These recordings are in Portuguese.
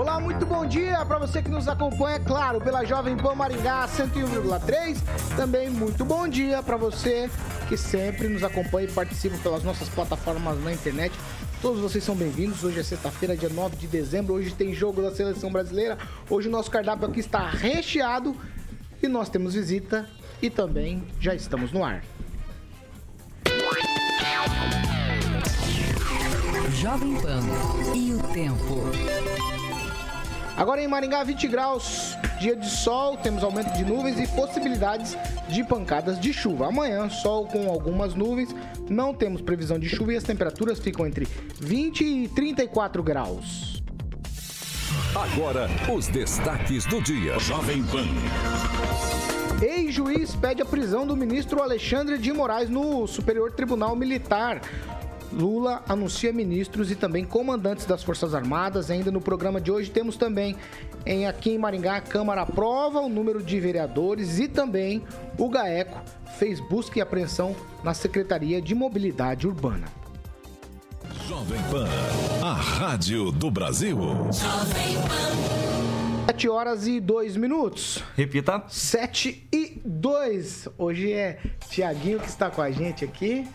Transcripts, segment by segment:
Olá, muito bom dia para você que nos acompanha, claro, pela Jovem Pan Maringá 101,3. Também muito bom dia para você que sempre nos acompanha e participa pelas nossas plataformas na internet. Todos vocês são bem-vindos. Hoje é sexta-feira, dia 9 de dezembro. Hoje tem jogo da seleção brasileira. Hoje o nosso cardápio aqui está recheado e nós temos visita e também já estamos no ar. Jovem Pan e o tempo. Agora em Maringá, 20 graus, dia de sol, temos aumento de nuvens e possibilidades de pancadas de chuva. Amanhã, sol com algumas nuvens, não temos previsão de chuva e as temperaturas ficam entre 20 e 34 graus. Agora, os destaques do dia. Jovem Pan. Ex-juiz pede a prisão do ministro Alexandre de Moraes no Superior Tribunal Militar. Lula anuncia ministros e também comandantes das Forças Armadas. Ainda no programa de hoje temos também em aqui em Maringá a Câmara aprova o número de vereadores e também o GAECO fez busca e apreensão na Secretaria de Mobilidade Urbana. Jovem Pan, a rádio do Brasil. Jovem Pan. 7 horas e 2 minutos. Repita. 7 e 2. Hoje é Tiaguinho que está com a gente aqui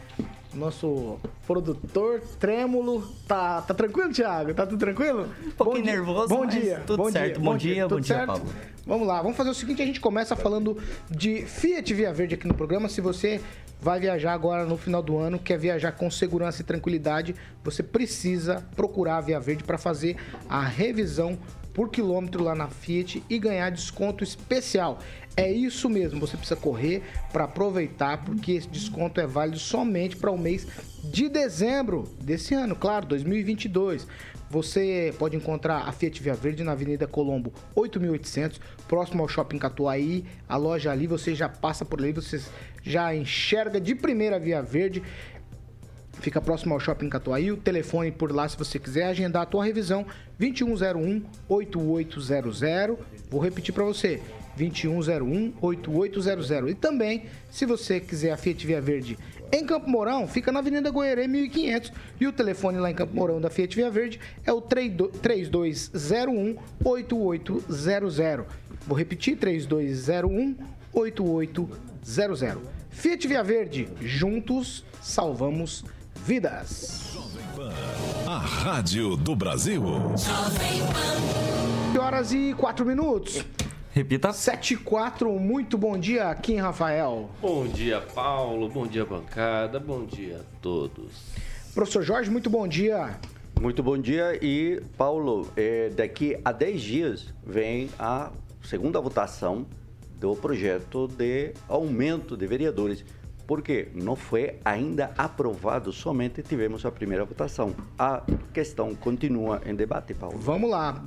nosso produtor trêmulo. Tá, tá tranquilo, Thiago? Tá tudo tranquilo? Um pouquinho bom nervoso, bom dia. tudo bom certo. Dia, bom, dia, dia, bom dia, certo? Pablo. Vamos lá, vamos fazer o seguinte, a gente começa falando de Fiat Via Verde aqui no programa. Se você vai viajar agora no final do ano, quer viajar com segurança e tranquilidade, você precisa procurar a Via Verde para fazer a revisão por quilômetro lá na Fiat e ganhar desconto especial. É isso mesmo, você precisa correr para aproveitar, porque esse desconto é válido somente para o mês de dezembro desse ano, claro, 2022. Você pode encontrar a Fiat Via Verde na Avenida Colombo 8800, próximo ao Shopping Catuaí. A loja ali, você já passa por ali, você já enxerga de primeira Via Verde. Fica próximo ao Shopping Catuaí. O telefone por lá, se você quiser agendar a tua revisão, 2101 8800. Vou repetir para você, 2101 8800. E também, se você quiser a Fiat Via Verde em Campo Mourão, fica na Avenida Goiaré 1500 e o telefone lá em Campo Mourão da Fiat Via Verde é o 3201 8800. Vou repetir, 3201 8800. Fiat Via Verde, juntos salvamos vidas. A Rádio do Brasil. Jovem Pan. horas e 4 minutos. Repita. 7 e 4, muito bom dia, Kim Rafael. Bom dia, Paulo. Bom dia, bancada. Bom dia a todos. Professor Jorge, muito bom dia. Muito bom dia e, Paulo, é, daqui a 10 dias vem a segunda votação do projeto de aumento de vereadores. Porque não foi ainda aprovado, somente tivemos a primeira votação. A questão continua em debate, Paulo. Vamos lá.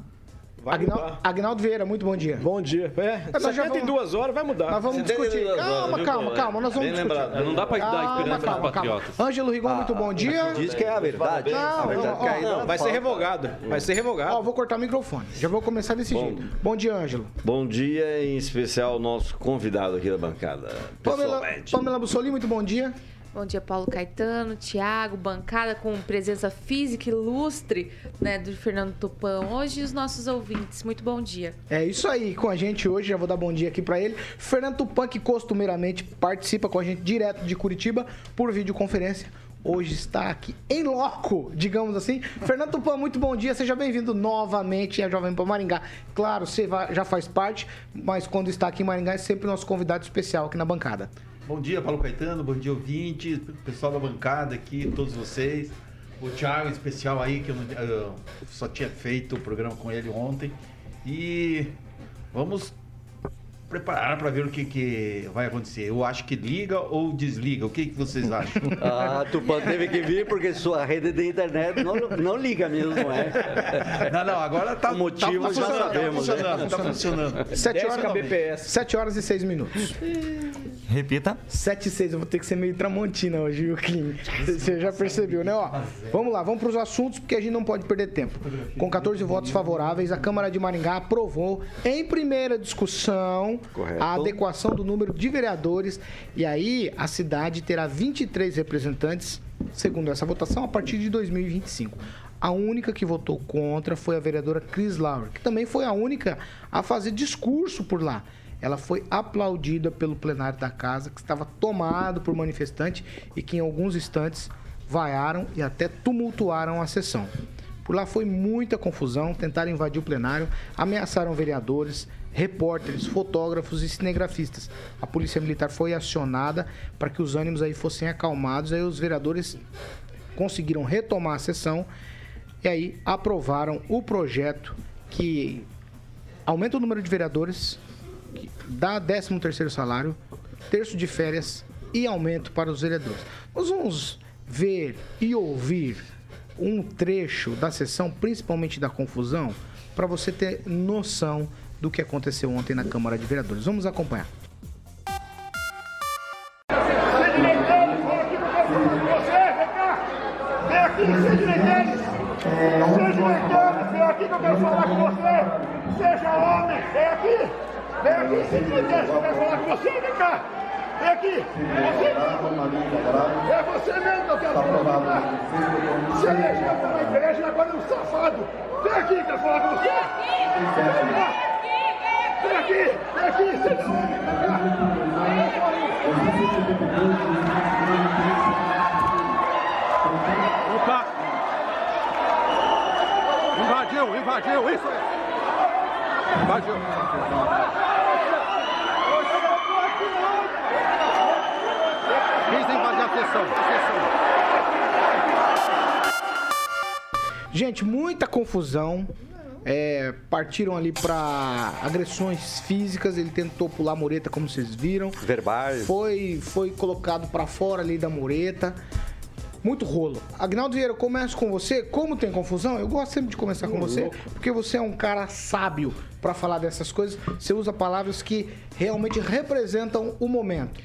Agnaldo, Agnaldo Vieira, muito bom dia. Bom dia. É, é nós já vamos, duas horas, vai mudar. Nós vamos discutir. Calma, horas, calma, calma, nós vamos discutir. Lembrado. Não dá pra dar esperança calma, para patriotas. Ângelo Rigon, muito bom dia. Diz que é a verdade. Não, a verdade não, vai ser revogado. Vai ser revogado. Ó, vou cortar o microfone. Já vou começar desse bom, jeito. Bom dia, Ângelo. Bom dia, em especial o nosso convidado aqui da bancada. Pamela, Pamela Bussoli, muito bom dia. Bom dia, Paulo Caetano, Tiago, bancada com presença física ilustre né, do Fernando Tupan hoje os nossos ouvintes. Muito bom dia. É isso aí, com a gente hoje, já vou dar bom dia aqui para ele. Fernando Tupan, que costumeiramente participa com a gente direto de Curitiba por videoconferência. hoje está aqui em loco, digamos assim. Fernando Tupan, muito bom dia, seja bem-vindo novamente à Jovem Pan Maringá. Claro, você já faz parte, mas quando está aqui em Maringá é sempre nosso convidado especial aqui na bancada. Bom dia, Paulo Caetano, bom dia, ouvintes, pessoal da bancada aqui, todos vocês. O Thiago, especial aí, que eu, não- eu só tinha feito o programa com ele ontem. E vamos preparar para ver o que, que vai acontecer. Eu acho que liga ou desliga. O que, que vocês acham? Ah, Tupã teve que vir porque sua rede de internet não, não liga mesmo, não é? Não, não, agora tá, O motivo tá já funcionando, sabemos, Tá né? funcionando, tá funcionando. 7 horas, 7 horas e 6 minutos. Repita. 7 e 6, eu vou ter que ser meio tramontina hoje, viu, Clean? Você já percebeu, né? Ó, vamos lá, vamos para os assuntos, porque a gente não pode perder tempo. Com 14 votos favoráveis, a Câmara de Maringá aprovou, em primeira discussão, Correto. a adequação do número de vereadores. E aí, a cidade terá 23 representantes, segundo essa votação, a partir de 2025. A única que votou contra foi a vereadora Chris Lauer, que também foi a única a fazer discurso por lá. Ela foi aplaudida pelo plenário da casa, que estava tomado por manifestantes e que em alguns instantes vaiaram e até tumultuaram a sessão. Por lá foi muita confusão, tentaram invadir o plenário, ameaçaram vereadores, repórteres, fotógrafos e cinegrafistas. A polícia militar foi acionada para que os ânimos aí fossem acalmados, aí os vereadores conseguiram retomar a sessão e aí aprovaram o projeto que aumenta o número de vereadores, dá 13 terceiro salário, terço de férias e aumento para os vereadores. Nós vamos ver e ouvir um trecho da sessão, principalmente da confusão, para você ter noção do que aconteceu ontem na Câmara de Vereadores. Vamos acompanhar. Direiteiro, vem aqui que eu quero falar com você! Seja homem, vem aqui! Vem aqui, direiteiro, que eu quero falar com você, vem cá! Vem aqui! Você mesmo! É você mesmo que eu quero falar, vem cá! Você elegeu para a igreja e agora é um safado! Vem aqui, que eu quero falar com você! Vem cá! Vem aqui! Vem aqui, vem cá! Opa! Invadiu, invadiu, isso aí! Invadiu. Quis invadir a sessão, a sessão. Gente, muita confusão. É, partiram ali para agressões físicas. Ele tentou pular a mureta, como vocês viram. Verbais. Foi, foi colocado para fora ali da mureta. Muito rolo. Agnaldo Vieira, eu começo com você. Como tem confusão, eu gosto sempre de começar com você, porque você é um cara sábio para falar dessas coisas. Você usa palavras que realmente representam o momento.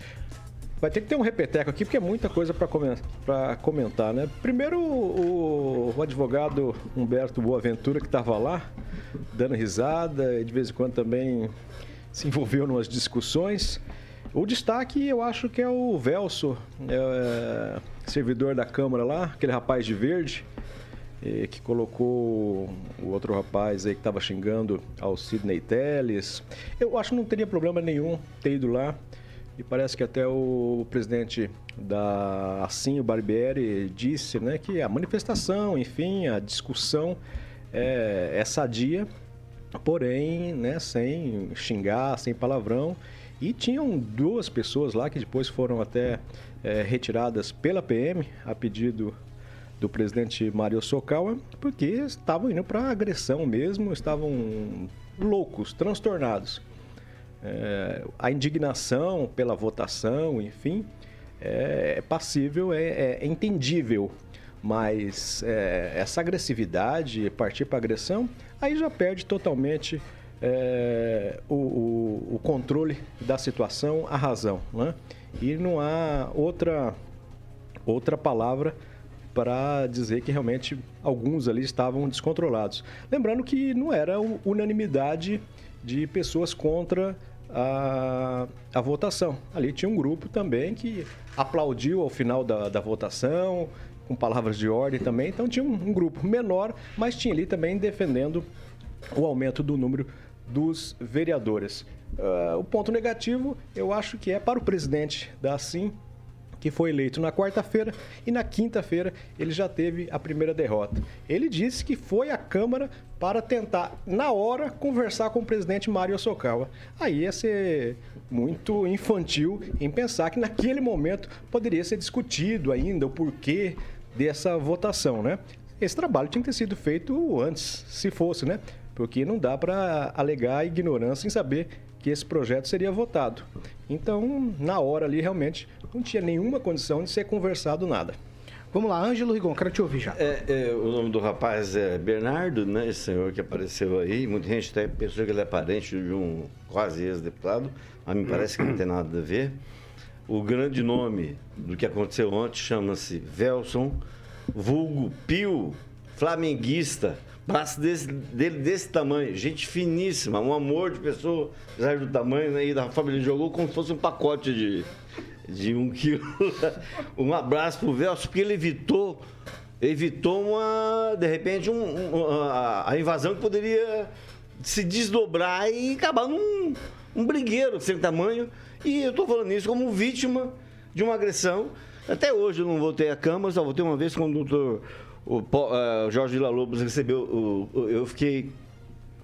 Vai ter que ter um repeteco aqui, porque é muita coisa para comentar, né? Primeiro, o, o advogado Humberto Boaventura, que estava lá, dando risada, e de vez em quando também se envolveu em umas discussões. O destaque, eu acho que é o Velso, é, servidor da Câmara lá, aquele rapaz de verde, eh, que colocou o outro rapaz aí que estava xingando ao Sidney Telles. Eu acho que não teria problema nenhum ter ido lá. E parece que até o presidente da Assim, o Barbieri, disse né, que a manifestação, enfim, a discussão é, é sadia, porém, né, sem xingar, sem palavrão. E tinham duas pessoas lá que depois foram até é, retiradas pela PM a pedido do presidente Mário Sokawa, porque estavam indo para agressão mesmo, estavam loucos, transtornados. É, a indignação pela votação, enfim, é, é passível, é, é entendível, mas é, essa agressividade, partir para agressão, aí já perde totalmente é, o, o, o, controle da situação, a razão, né? E não há outra outra palavra para dizer que realmente alguns ali estavam descontrolados. Lembrando que não era unanimidade de pessoas contra a, a, votação. Ali tinha um grupo também que aplaudiu ao final da, da votação, com palavras de ordem também. Então tinha um, um, grupo menor, mas tinha ali também defendendo o aumento do número dos vereadores. Uh, o ponto negativo, eu acho que é para o presidente da Assim, que foi eleito na quarta-feira e na quinta-feira ele já teve a primeira derrota. Ele disse que foi à Câmara para tentar, na hora, conversar com o presidente Mário Sokawa. Aí ia ser muito infantil em pensar que naquele momento poderia ser discutido ainda o porquê dessa votação, né? Esse trabalho tinha que ter sido feito antes, se fosse, né? Porque não dá para alegar ignorância em saber que esse projeto seria votado. Então, na hora ali, realmente, não tinha nenhuma condição de ser conversado nada. Vamos lá, Ângelo Rigon, quero te ouvir já. É, é, o nome do rapaz é Bernardo, né? Esse senhor que apareceu aí. Muita gente até pensou que ele é parente de um quase ex-deputado, mas me parece que não tem nada a ver. O grande nome do que aconteceu ontem chama-se Velson, vulgo Pio, flamenguista. Braço desse, dele desse tamanho, gente finíssima, um amor de pessoa, apesar do tamanho, né? E da família jogou como se fosse um pacote de, de um quilo. um abraço pro Velso, porque ele evitou, evitou uma, de repente, um, um, a, a invasão que poderia se desdobrar e acabar num um brigueiro sem tamanho. E eu tô falando isso como vítima de uma agressão. Até hoje eu não voltei à Câmara, só voltei uma vez quando o doutor o, uh, Jorge Vila Lobos recebeu. O, o, eu fiquei.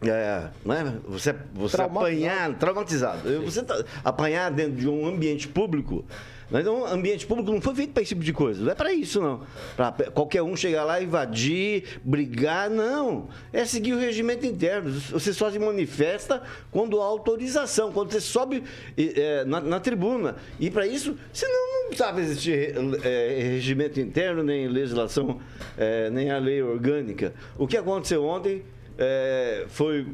É, não é? Você, você apanhar, traumatizado. Você tá, apanhar dentro de um ambiente público. Mas um ambiente público não foi feito para esse tipo de coisa. Não é para isso, não. Para qualquer um chegar lá, invadir, brigar, não. É seguir o regimento interno. Você só se manifesta quando há autorização, quando você sobe é, na, na, tribuna. E para isso, senão não sabe existir é, regimento interno, nem legislação, é, nem a lei orgânica. O que aconteceu ontem é, foi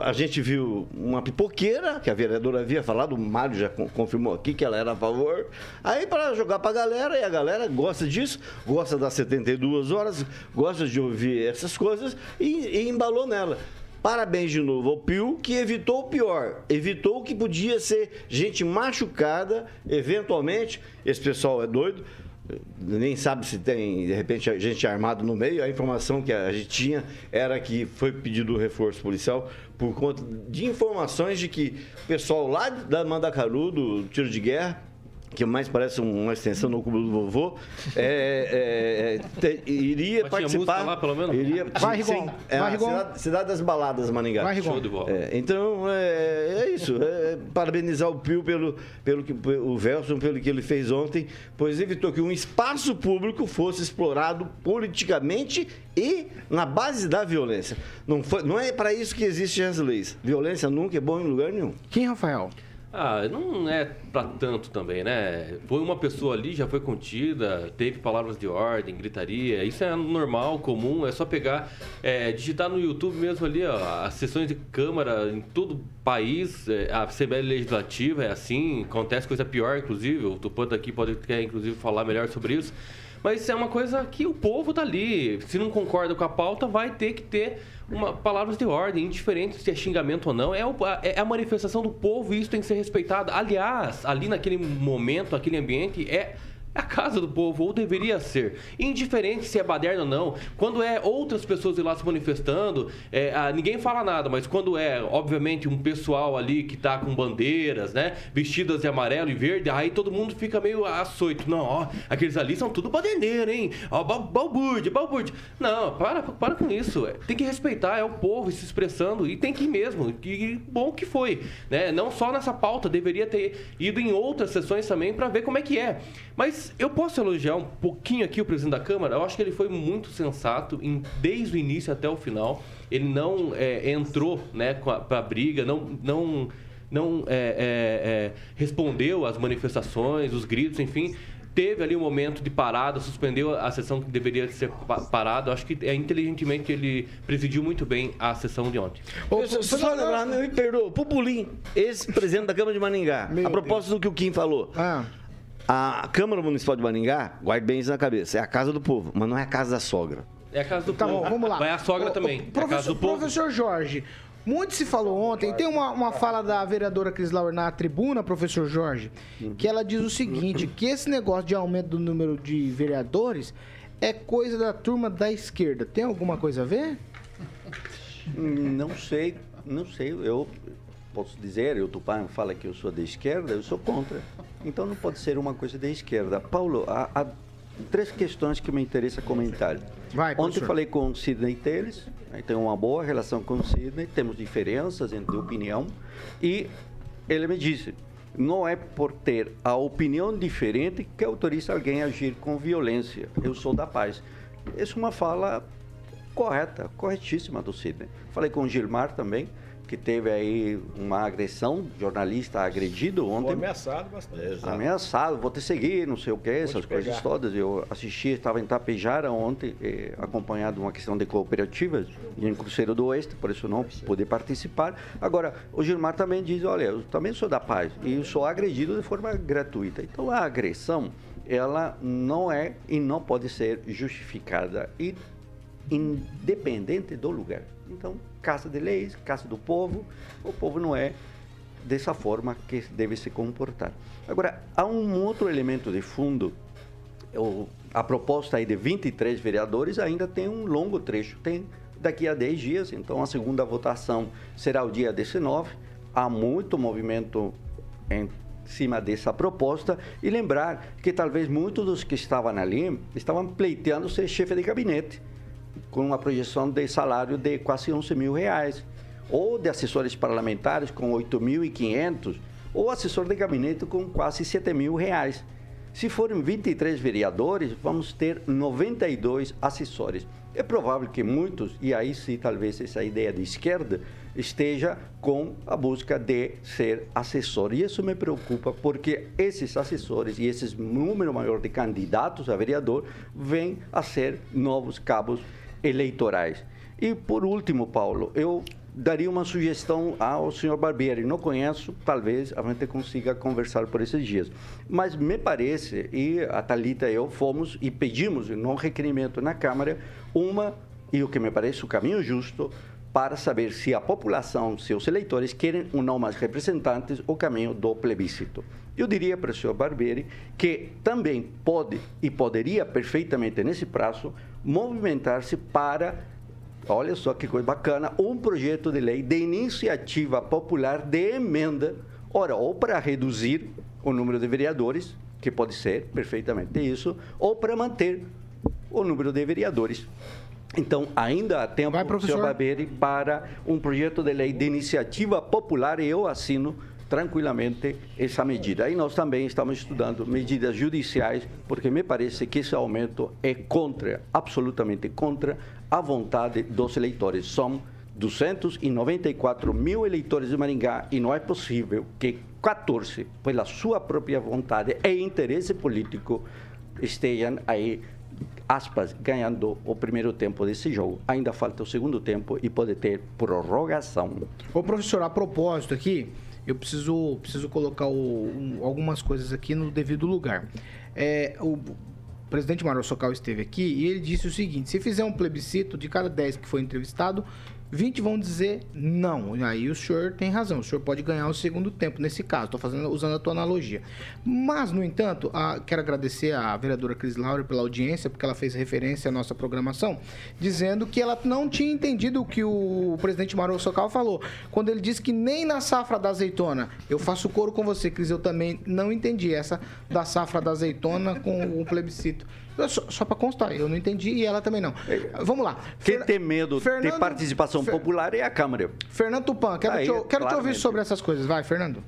a gente viu uma pipoqueira, que a vereadora havia falado, o Mário já confirmou aqui que ela era a favor. Aí para jogar para a galera, e a galera gosta disso, gosta das 72 horas, gosta de ouvir essas coisas e, e embalou nela. Parabéns de novo ao Pio, que evitou o pior. Evitou que podia ser gente machucada, eventualmente. Esse pessoal é doido nem sabe se tem, de repente, gente armado no meio. A informação que a gente tinha era que foi pedido reforço policial por conta de informações de que o pessoal lá da Mandacaru, do tiro de guerra, que mais parece uma extensão do cubo do vovô, é, é, é, te, iria Mas participar. Lá, pelo menos? Iria, vai, Rigon. Sim, é vai, Rigon. Cidade, cidade, das Baladas, Maningá. Vai, Rigon. É, então, é, é isso. É, parabenizar o Pio pelo, pelo que o Velson pelo que ele fez ontem, pois evitou que um espaço público fosse explorado politicamente e na base da violência. Não, foi, não é para isso que existem as leis. Violência nunca é bom em lugar nenhum. Quem, Rafael? Ah, não é para tanto também, né? Foi uma pessoa ali, já foi contida, teve palavras de ordem, gritaria. Isso é normal, comum. É só pegar, é, digitar no YouTube mesmo ali, ó, as sessões de Câmara em todo o país. É, a Assembleia Legislativa é assim, acontece coisa pior, inclusive. O Tupã daqui pode, quer, inclusive, falar melhor sobre isso. Mas é uma coisa que o povo tá ali. Se não concorda com a pauta, vai ter que ter uma, palavras de ordem, indiferente se é xingamento ou não. É, o, é a manifestação do povo e isso tem que ser respeitado. Aliás, ali naquele momento, aquele ambiente, é a casa do povo, ou deveria ser. Indiferente se é baderna ou não. Quando é outras pessoas lá se manifestando, é, a, ninguém fala nada, mas quando é, obviamente, um pessoal ali que tá com bandeiras, né? Vestidas de amarelo e verde, aí todo mundo fica meio açoito. Não, ó, aqueles ali são tudo baderneiro, hein? Ó, balbúrdia, balbúrdia. Não, para, para com isso. É, tem que respeitar, é o povo se expressando e tem que ir mesmo. Que bom que foi, né? Não só nessa pauta, deveria ter ido em outras sessões também para ver como é que é. Mas eu posso elogiar um pouquinho aqui o presidente da Câmara. Eu acho que ele foi muito sensato em, desde o início até o final. Ele não é, entrou né, para a briga, não, não, não é, é, é, respondeu às manifestações, os gritos, enfim. Teve ali um momento de parada, suspendeu a sessão que deveria ser parada. Acho que é inteligentemente ele presidiu muito bem a sessão de ontem. Ô, só, só lembrar, me perdoa, Pupulim, ex-presidente da Câmara de Maningá, Meu a propósito Deus. do que o Kim falou. Ah. A Câmara Municipal de Maringá, guarde bem isso na cabeça, é a casa do povo, mas não é a casa da sogra. É a casa do tá povo. Bom, vamos lá. Vai a sogra o, também. O professor, é a casa do povo. professor Jorge, muito se falou ontem, tem uma, uma fala da vereadora Cris Lauer na tribuna, professor Jorge, que ela diz o seguinte, que esse negócio de aumento do número de vereadores é coisa da turma da esquerda. Tem alguma coisa a ver? Não sei, não sei. Eu posso dizer, o Tupã fala que eu sou da esquerda, eu sou contra. Então não pode ser uma coisa da esquerda. Paulo, há, há três questões que me interessa comentar. Vai, Ontem falei com o Sidney Teles, né, tenho uma boa relação com o Sidney, temos diferenças de opinião e ele me disse, não é por ter a opinião diferente que autoriza alguém a agir com violência. Eu sou da paz. Essa é uma fala correta, corretíssima do Sidney. Falei com o Gilmar também, que teve aí uma agressão, jornalista agredido Foi ontem. ameaçado bastante. Ameaçado, vou te seguir, não sei o que, essas coisas pegar. todas. Eu assisti, estava em Tapejara ontem, eh, acompanhado de uma questão de cooperativas em Cruzeiro do Oeste, por isso não pude participar. Agora, o Gilmar também diz, olha, eu também sou da paz e eu sou agredido de forma gratuita. Então, a agressão, ela não é e não pode ser justificada e independente do lugar. Então, casa de leis, casa do povo, o povo não é dessa forma que deve se comportar. Agora, há um outro elemento de fundo. A proposta aí de 23 vereadores ainda tem um longo trecho. Tem daqui a 10 dias, então a segunda votação será o dia 19. Há muito movimento em cima dessa proposta e lembrar que talvez muitos dos que estavam ali estavam pleiteando ser chefe de gabinete com uma projeção de salário de quase 11 mil reais, ou de assessores parlamentares com 8.500, ou assessor de gabinete com quase 7 mil reais. Se forem 23 vereadores, vamos ter 92 assessores. É provável que muitos, e aí sim talvez essa ideia de esquerda, esteja com a busca de ser assessor. E isso me preocupa, porque esses assessores e esse número maior de candidatos a vereador vêm a ser novos cabos eleitorais. E por último, Paulo, eu daria uma sugestão ao senhor Barbieri. Não conheço, talvez a gente consiga conversar por esses dias. Mas me parece, e a Thalita e eu fomos e pedimos, num requerimento na Câmara, uma, e o que me parece o caminho justo, para saber se a população, seus eleitores, querem ou não mais representantes, o caminho do plebiscito. Eu diria para o senhor Barbieri que também pode e poderia perfeitamente, nesse prazo, movimentar-se para olha só que coisa bacana, um projeto de lei de iniciativa popular de emenda, ora, ou para reduzir o número de vereadores, que pode ser perfeitamente isso, ou para manter o número de vereadores. Então, ainda há tempo, professor. senhor Barbieri, para um projeto de lei de iniciativa popular e eu assino tranquilamente essa medida. E nós também estamos estudando medidas judiciais, porque me parece que esse aumento é contra, absolutamente contra a vontade dos eleitores. São 294 mil eleitores de Maringá e não é possível que 14, pela sua própria vontade e interesse político, estejam aí, aspas, ganhando o primeiro tempo desse jogo. Ainda falta o segundo tempo e pode ter prorrogação. Ô, professor, a propósito aqui, eu preciso, preciso colocar o- um- algumas coisas aqui no devido lugar. É, o presidente Mário Socal esteve aqui e ele disse o seguinte: se fizer um plebiscito, de cada 10 que foi entrevistado, 20 vão dizer não. E aí o senhor tem razão, o senhor pode ganhar o segundo tempo nesse caso. Estou fazendo usando a tua analogia. Mas, no entanto, a- quero agradecer à vereadora Cris Laura pela audiência, porque ela fez referência à nossa programação, dizendo que ela não tinha entendido o que o presidente Mário Socal falou. Quando ele disse que nem na safra da azeitona, eu faço coro com você, Cris, eu também não entendi essa da safra da azeitona com o plebiscito. Só, só para constar, eu não entendi e ela também não. Vamos lá. Quem tem medo de Fernando- participação Fer- popular é a Câmara. Fernando Tupan, quero, Aí, te, quero te ouvir sobre essas coisas. Vai, Fernando.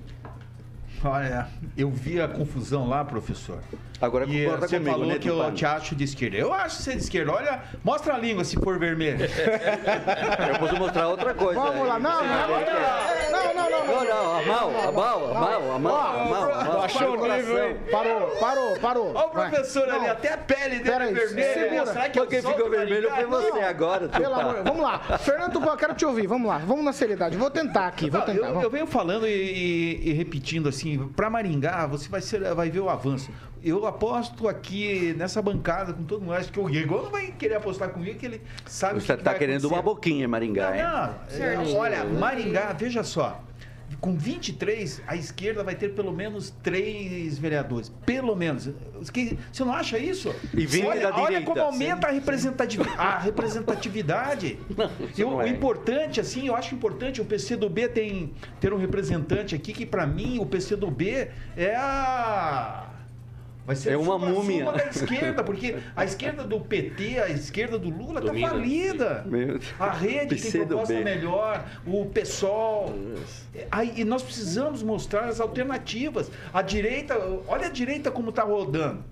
Olha, eu vi a confusão lá, professor. Agora E concorda você comigo, falou né, que eu te acho de esquerda. Eu acho você de esquerda. Olha, mostra a língua se for vermelho. Eu posso mostrar outra coisa. Vamos lá, não, não, não, não, não, não. Não, não, a mão, a mão, a mão, a mão, a mão, a mão. Baixou o nível, hein? Parou, parou, parou. Olha o Vai. professor ali, Não. até a pele dele Pera é vermelha. Será que eu Quem sou ficou vermelho foi você agora, Pelo Tupã. amor, vamos lá. Fernando Tupan, quero te ouvir. Vamos lá, vamos na seriedade. Vou tentar aqui, vou Não, tentar. eu, eu venho falando e, e- e repetindo assim, para Maringá você vai, ser, vai ver o avanço. Eu aposto aqui nessa bancada com todo mundo. Acho que o Igor não vai querer apostar comigo, que ele sabe o Você que que está vai querendo acontecer. uma boquinha Maringá? Não, não. é, olha, Maringá, veja só. com 23, a esquerda vai ter pelo menos três vereadores. Pelo menos. Que- Você não acha isso? E 20 olha, da olha direita, como aumenta a sim. representatividade. A representatividade. isso Eu- não o é. importante, assim, eu acho importante o PCdoB tem, ter um representante aqui, que para mim o PCdoB é a. Vai ser É a uma supra-sumo múmia. da esquerda, porque a esquerda do PT, a esquerda do Lula Domina. tá falida. A rede tem proposta melhor, o PSOL. Aí, e nós precisamos mostrar as alternativas. A direita, olha a direita como tá rodando.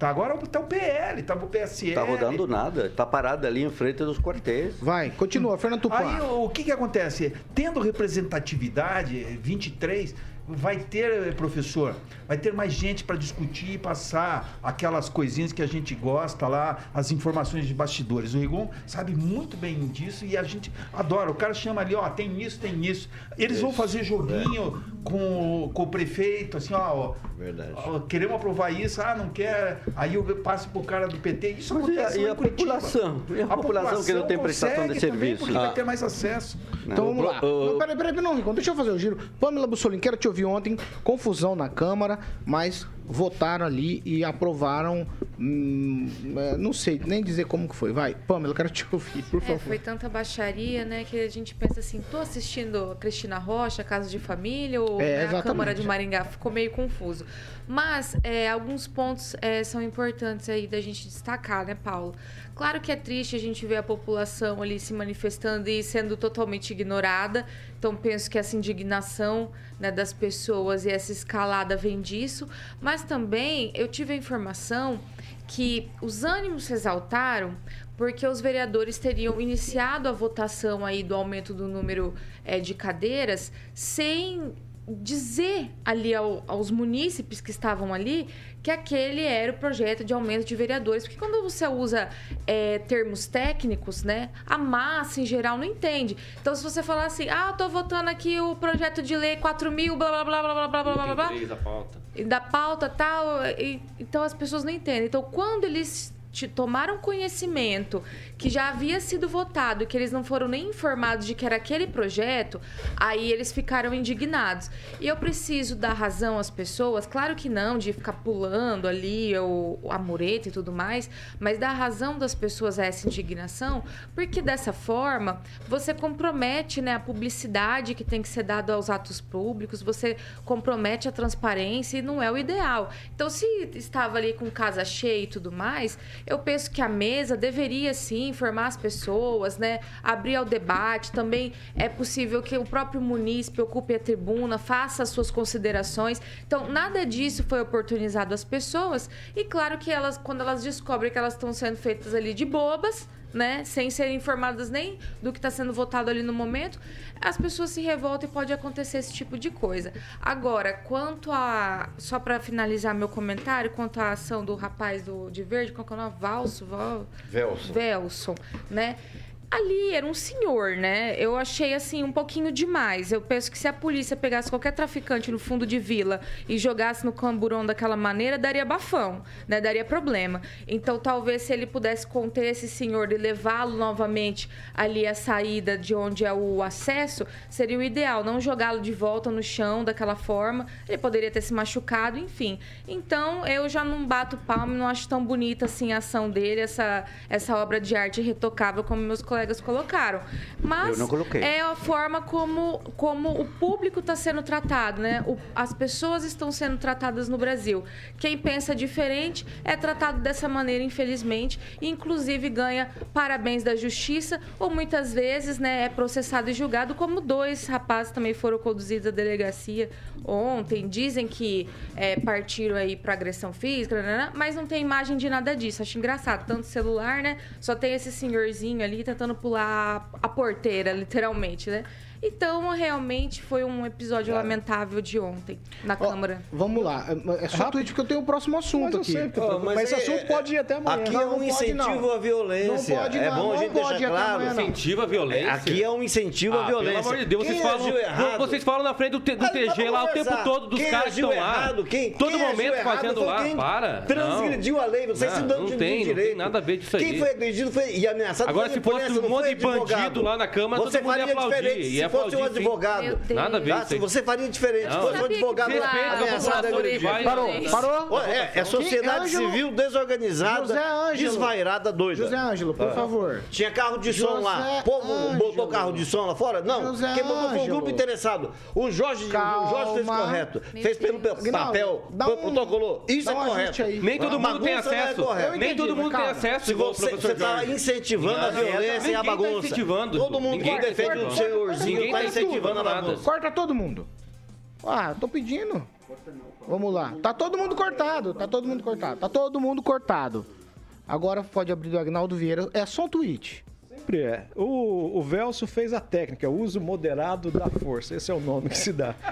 Tá agora tá o PL, tá o PSL. Tá rodando nada, tá parado ali em frente dos quartéis. Vai, continua, Fernando Tupan. Aí o, o que que acontece? Tendo representatividade, eh, 23, vai ter, eh, professor, vai ter mais gente para discutir e passar aquelas coisinhas que a gente gosta lá, as informações de bastidores. O Rigon sabe muito bem disso e a gente adora. O cara chama ali, ó, tem isso, tem isso. Eles vão fazer joguinho com, o- com o prefeito, assim, ó, ó, Verdade. ó, queremos aprovar isso, ah, não quer, aí eu passo pro cara do PT. Isso Mas e a- acontece e lá a população? E a população que não tem prestação de consegue também, serviço? Porque Ah. vai ter mais acesso. Então vamos lá. Não, peraí, peraí, não, Rigon, deixa eu fazer o giro. Pamela Bussolini, quero te ouvir ontem. Confusão na Câmara, mas votaram ali e aprovaram. hum, é, não sei nem dizer como que foi. Vai, Pamela, quero te ouvir, por É, favor. foi tanta baixaria, né, que a gente pensa assim, tô assistindo a Cristina Rocha, Casa de Família, ou É, né, a. Câmara de Maringá, ficou meio confuso. Mas é, alguns pontos é, são importantes aí da gente destacar, né, Paulo? Claro que é triste a gente ver a população ali se manifestando e sendo totalmente ignorada. Então penso que essa indignação né, das pessoas e essa escalada vem disso. Mas também eu tive a informação que os ânimos se exaltaram porque os vereadores teriam iniciado a votação aí do aumento do número eh, de cadeiras sem dizer ali ao- aos munícipes que estavam ali que aquele era o projeto de aumento de vereadores. Porque quando você usa eh, termos técnicos, né, a massa em geral não entende. Então, se você falar assim, ah, tô votando aqui o projeto de lei 4 mil, blá blá blá blá blá blá blá blá blá Tem três a pauta. da pauta tal, e- então as pessoas não entendem. Então, quando eles tomaram conhecimento que já havia sido votado e que eles não foram nem informados de que era aquele projeto, aí eles ficaram indignados. E eu preciso dar razão às pessoas, claro que não de ficar pulando ali o, a mureta e tudo mais, mas dar razão das pessoas a essa indignação, porque dessa forma você compromete né, a publicidade que tem que ser dada aos atos públicos, você compromete a transparência e não é o ideal. Então, se estava ali com casa cheia e tudo mais, eu penso que a mesa deveria sim informar as pessoas, né? Abrir ao debate. Também é possível que o próprio munícipe ocupe a tribuna, faça as suas considerações. Então, nada disso foi oportunizado às pessoas. E claro que elas, quando elas descobrem que elas estão sendo feitas ali de bobas, né, sem serem informadas nem do que está sendo votado ali no momento, as pessoas se revoltam e pode acontecer esse tipo de coisa. Agora, quanto a. Só para finalizar meu comentário, quanto à ação do rapaz do, de verde, qual que é o nome? Valso? Val... Velson. Velson, né? Ali era um senhor, né? Eu achei assim um pouquinho demais. Eu penso que se a polícia pegasse qualquer traficante no fundo de vila e jogasse no camburão daquela maneira, daria bafão, né? Daria problema. Então, talvez se ele pudesse conter esse senhor e levá-lo novamente ali à saída de onde é o acesso, seria o ideal. Não jogá-lo de volta no chão daquela forma. Ele poderia ter se machucado, enfim. Então, eu já não bato palma, não acho tão bonita assim a ação dele, essa, essa obra de arte retocável como meus colegas colocaram. Mas é a forma como, como o público está sendo tratado, né? O- as pessoas estão sendo tratadas no Brasil. Quem pensa diferente é tratado dessa maneira, infelizmente, e inclusive ganha parabéns da justiça, ou muitas vezes né, é processado e julgado, como dois rapazes também foram conduzidos à delegacia ontem. Dizem que é, partiram aí para agressão física, nananã, mas não tem imagem de nada disso. Acho engraçado. Tanto celular, né? Só tem esse senhorzinho ali tentando pular a porteira, literalmente, né? Então, realmente foi um episódio lamentável de ontem na Câmara. Vamos lá. É só tweet porque eu tenho o próximo assunto Mas eu aqui. sei, mas, mas esse assunto pode ir até amanhã. Aqui Não, é um incentivo não. à violência. Não pode, é não, bom a gente pode deixar até claro. amanhã, não. Incentiva a violência. Aqui é um incentivo à Ah, violência. Pelo amor de Deus, Quem vocês falam, vocês falam na frente do, do TG lá o tempo todo dos Quem caras que estão lá. errado? Quem, todo quem momento fazendo lá. quem Para. Transgrediu a lei, vocês Não, se dando não de tem, não direito. tem nada a ver disso Quem aí. foi agredido foi, e ameaçado Agora, se fosse um monte de bandido lá na Câmara, Você todo mundo ia faria aplaudir, fosse um advogado. Nada a ver tá? se você faria diferente. Se fosse um advogado ameaçado, agredido. Parou, parou? É, é sociedade civil desorganizada, José Ângelo. desvairada, doida. José Ângelo, por Ah. favor. Tinha carro de som lá. O povo botou carro de som lá fora? Não. Quem botou foi o grupo interessado. O Jorge, o Jorge fez correto. Fez pelo papel, um- protocolou. Isso é correto. Nem todo mundo tem é acesso. Nem todo mundo tem acesso. Se você está incentivando a Ninguém- violência e a tá bagunça. incentivando. Todo mundo Ninguém tá defende o senhorzinho Ninguém tá incentivando nada. Corta todo mundo. Ah, tô pedindo. Vamos lá. Tá todo mundo cortado. Tá todo mundo cortado. Tá todo mundo cortado. Agora pode abrir do Agnaldo Vieira. É só um tweet. Sempre é. O, o Velso fez a técnica, o uso moderado da força. Esse é o nome que se dá.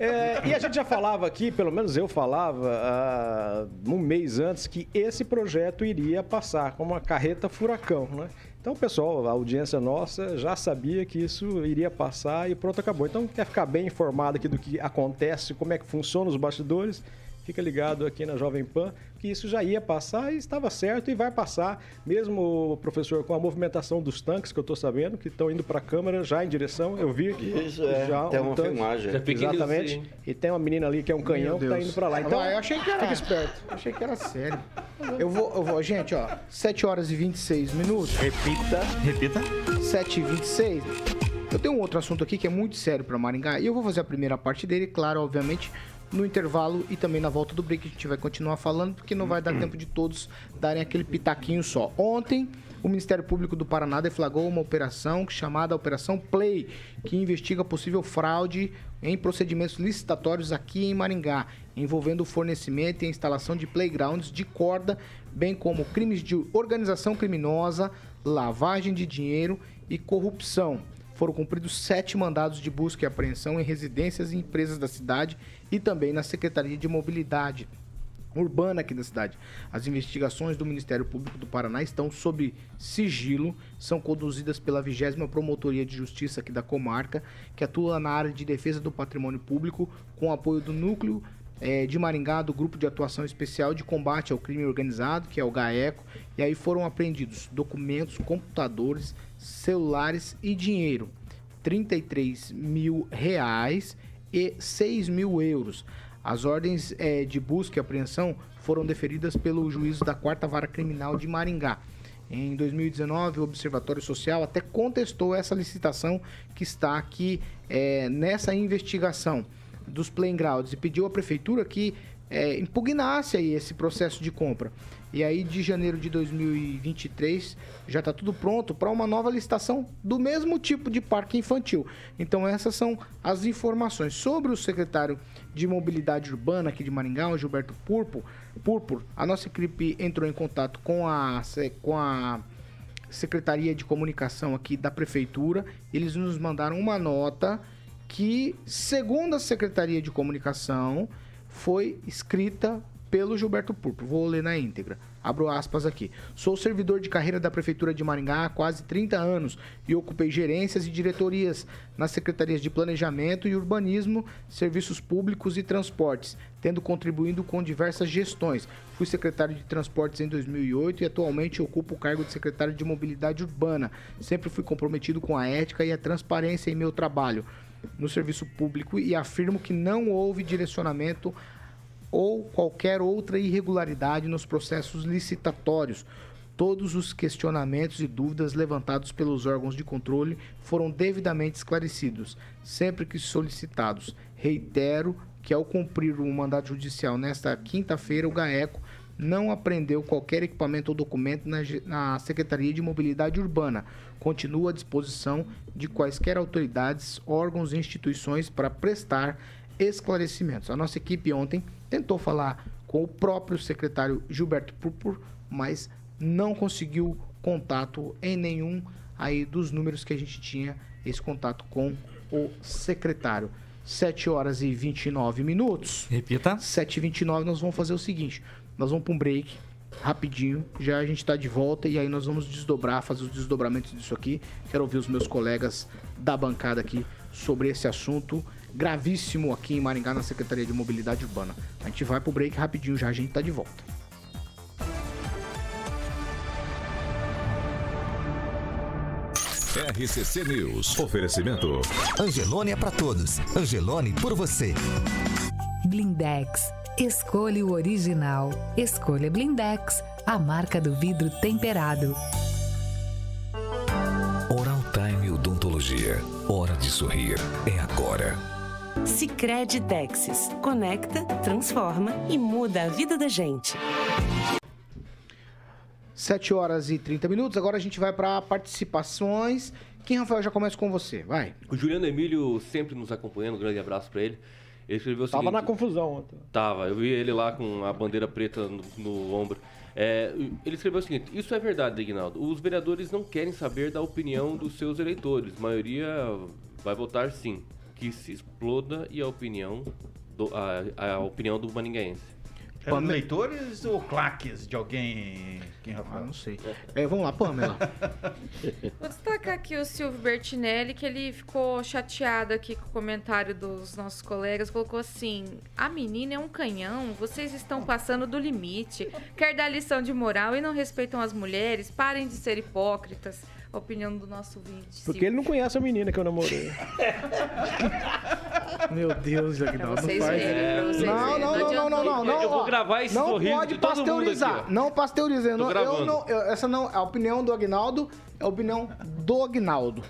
É, e a gente já falava aqui, pelo menos eu falava, ah, um mês antes, que esse projeto iria passar como uma carreta furacão, né? Então, pessoal, a audiência nossa já sabia que isso iria passar e pronto, acabou. Então, quer ficar bem informado aqui do que acontece, como é que funciona os bastidores, fica ligado aqui na Jovem Pan, que isso já ia passar e estava certo e vai passar, mesmo, professor, com a movimentação dos tanques, que eu estou sabendo, que estão indo para a Câmara já em direção, eu vi. Isso, é. Tem uma filmagem. Já fiquei Exatamente. E tem uma menina ali que é um canhão que está indo para lá. Então, Ah, eu achei que era. fica esperto. Achei que era sério. Eu vou, eu vou, gente, ó, 7 horas e 26 minutos. Repita, repita. 7 e 26. Eu tenho um outro assunto aqui que é muito sério para Maringá e eu vou fazer a primeira parte dele, claro, obviamente, no intervalo e também na volta do break a gente vai continuar falando porque não vai dar tempo de todos darem aquele pitaquinho só. Ontem, o Ministério Público do Paraná deflagrou uma operação chamada Operação Play, que investiga possível fraude em procedimentos licitatórios aqui em Maringá, envolvendo o fornecimento e instalação de playgrounds de corda, bem como crimes de organização criminosa, lavagem de dinheiro e corrupção. Foram cumpridos sete mandados de busca e apreensão em residências e empresas da cidade e também na Secretaria de Mobilidade Urbana aqui da cidade. As investigações do Ministério Público do Paraná estão sob sigilo, são conduzidas pela 20 Promotoria de Justiça aqui da comarca, que atua na área de defesa do patrimônio público, com apoio do Núcleo eh, de Maringá, do Grupo de Atuação Especial de Combate ao Crime Organizado, que é o GAECO, e aí foram apreendidos documentos, computadores, celulares e dinheiro. 33 mil reais e 6 mil euros. As ordens eh, de busca e apreensão foram deferidas pelo juízo da Quarta Vara Criminal de Maringá. Em 2019, o Observatório Social até contestou essa licitação que está aqui eh, nessa investigação dos playgrounds e pediu à prefeitura que eh, impugnasse aí esse processo de compra. E aí, de janeiro de 2023, já está tudo pronto para uma nova licitação do mesmo tipo de parque infantil. Então, essas são as informações. Sobre o secretário de Mobilidade Urbana aqui de Maringá, o Gilberto Purpo, Purpur, a nossa equipe entrou em contato com a, com a Secretaria de Comunicação aqui da Prefeitura. Eles nos mandaram uma nota que, segundo a Secretaria de Comunicação, foi escrita pelo Gilberto Purpo. Vou ler na íntegra. Abro aspas aqui. Sou servidor de carreira da Prefeitura de Maringá há quase 30 anos e ocupei gerências e diretorias nas secretarias de Planejamento e Urbanismo, Serviços Públicos e Transportes, tendo contribuído com diversas gestões. Fui secretário de Transportes em 2008 e atualmente ocupo o cargo de secretário de Mobilidade Urbana. Sempre fui comprometido com a ética e a transparência em meu trabalho no serviço público e afirmo que não houve direcionamento ou qualquer outra irregularidade nos processos licitatórios. Todos os questionamentos e dúvidas levantados pelos órgãos de controle foram devidamente esclarecidos, sempre que solicitados. Reitero que, ao cumprir o mandato judicial nesta quinta-feira, o GAECO não apreendeu qualquer equipamento ou documento na, Secretaria de Mobilidade Urbana. Continua à disposição de quaisquer autoridades, órgãos e instituições para prestar esclarecimentos. A nossa equipe ontem tentou falar com o próprio secretário Gilberto Purpur, mas não conseguiu contato em nenhum aí dos números que a gente tinha esse contato com o secretário. 7 horas e 29 minutos. Repita. 7 e 29 nós vamos fazer o seguinte, nós vamos para um break rapidinho, já a gente está de volta e aí nós vamos desdobrar, fazer os desdobramentos disso aqui. Quero ouvir os meus colegas da bancada aqui sobre esse assunto gravíssimo aqui em Maringá na Secretaria de Mobilidade Urbana. A gente vai pro break rapidinho, já a gente tá de volta. RCC News. Oferecimento. Angelone é pra todos. Angelone por você. Blindex. Escolha o original. Escolha Blindex, a marca do vidro temperado. Oral Time Odontologia. Hora de sorrir. É agora. Sicredi Texas. Conecta, transforma e muda a vida da gente. 7 horas e 30 minutos. Agora a gente vai para participações. Quem, Rafael, já começa com você. Vai. O Juliano Emílio sempre nos acompanhando, um grande abraço para ele. Ele escreveu o Tava seguinte... na confusão ontem. Tava, eu vi ele lá com a bandeira preta no, no ombro. É, ele escreveu o seguinte: Isso é verdade, Ignaldo. Os vereadores não querem saber da opinião dos seus eleitores. A maioria vai votar sim. Que se exploda e a opinião do, a, a opinião do maningaense. Eram leitores ou claques de alguém? Quem, Rafael? Ah, não sei. É, vamos lá, Pamela. Vou destacar aqui o Silvio Bertinelli, que ele ficou chateado aqui com o comentário dos nossos colegas. Colocou assim: a menina é um canhão, vocês estão passando do limite. Quer dar lição de moral e não respeitam as mulheres? Parem de ser hipócritas. A opinião do nosso ouvinte. Porque ele não conhece a menina que eu namorei. Meu Deus, vocês Não, verem. não, não, não, não, não, não. Eu vou gravar esse Não sorriso pode de todo mundo pasteurizar. não pasteurizar. Eu não- essa não é a opinião do Agnaldo, é a opinião do Agnaldo.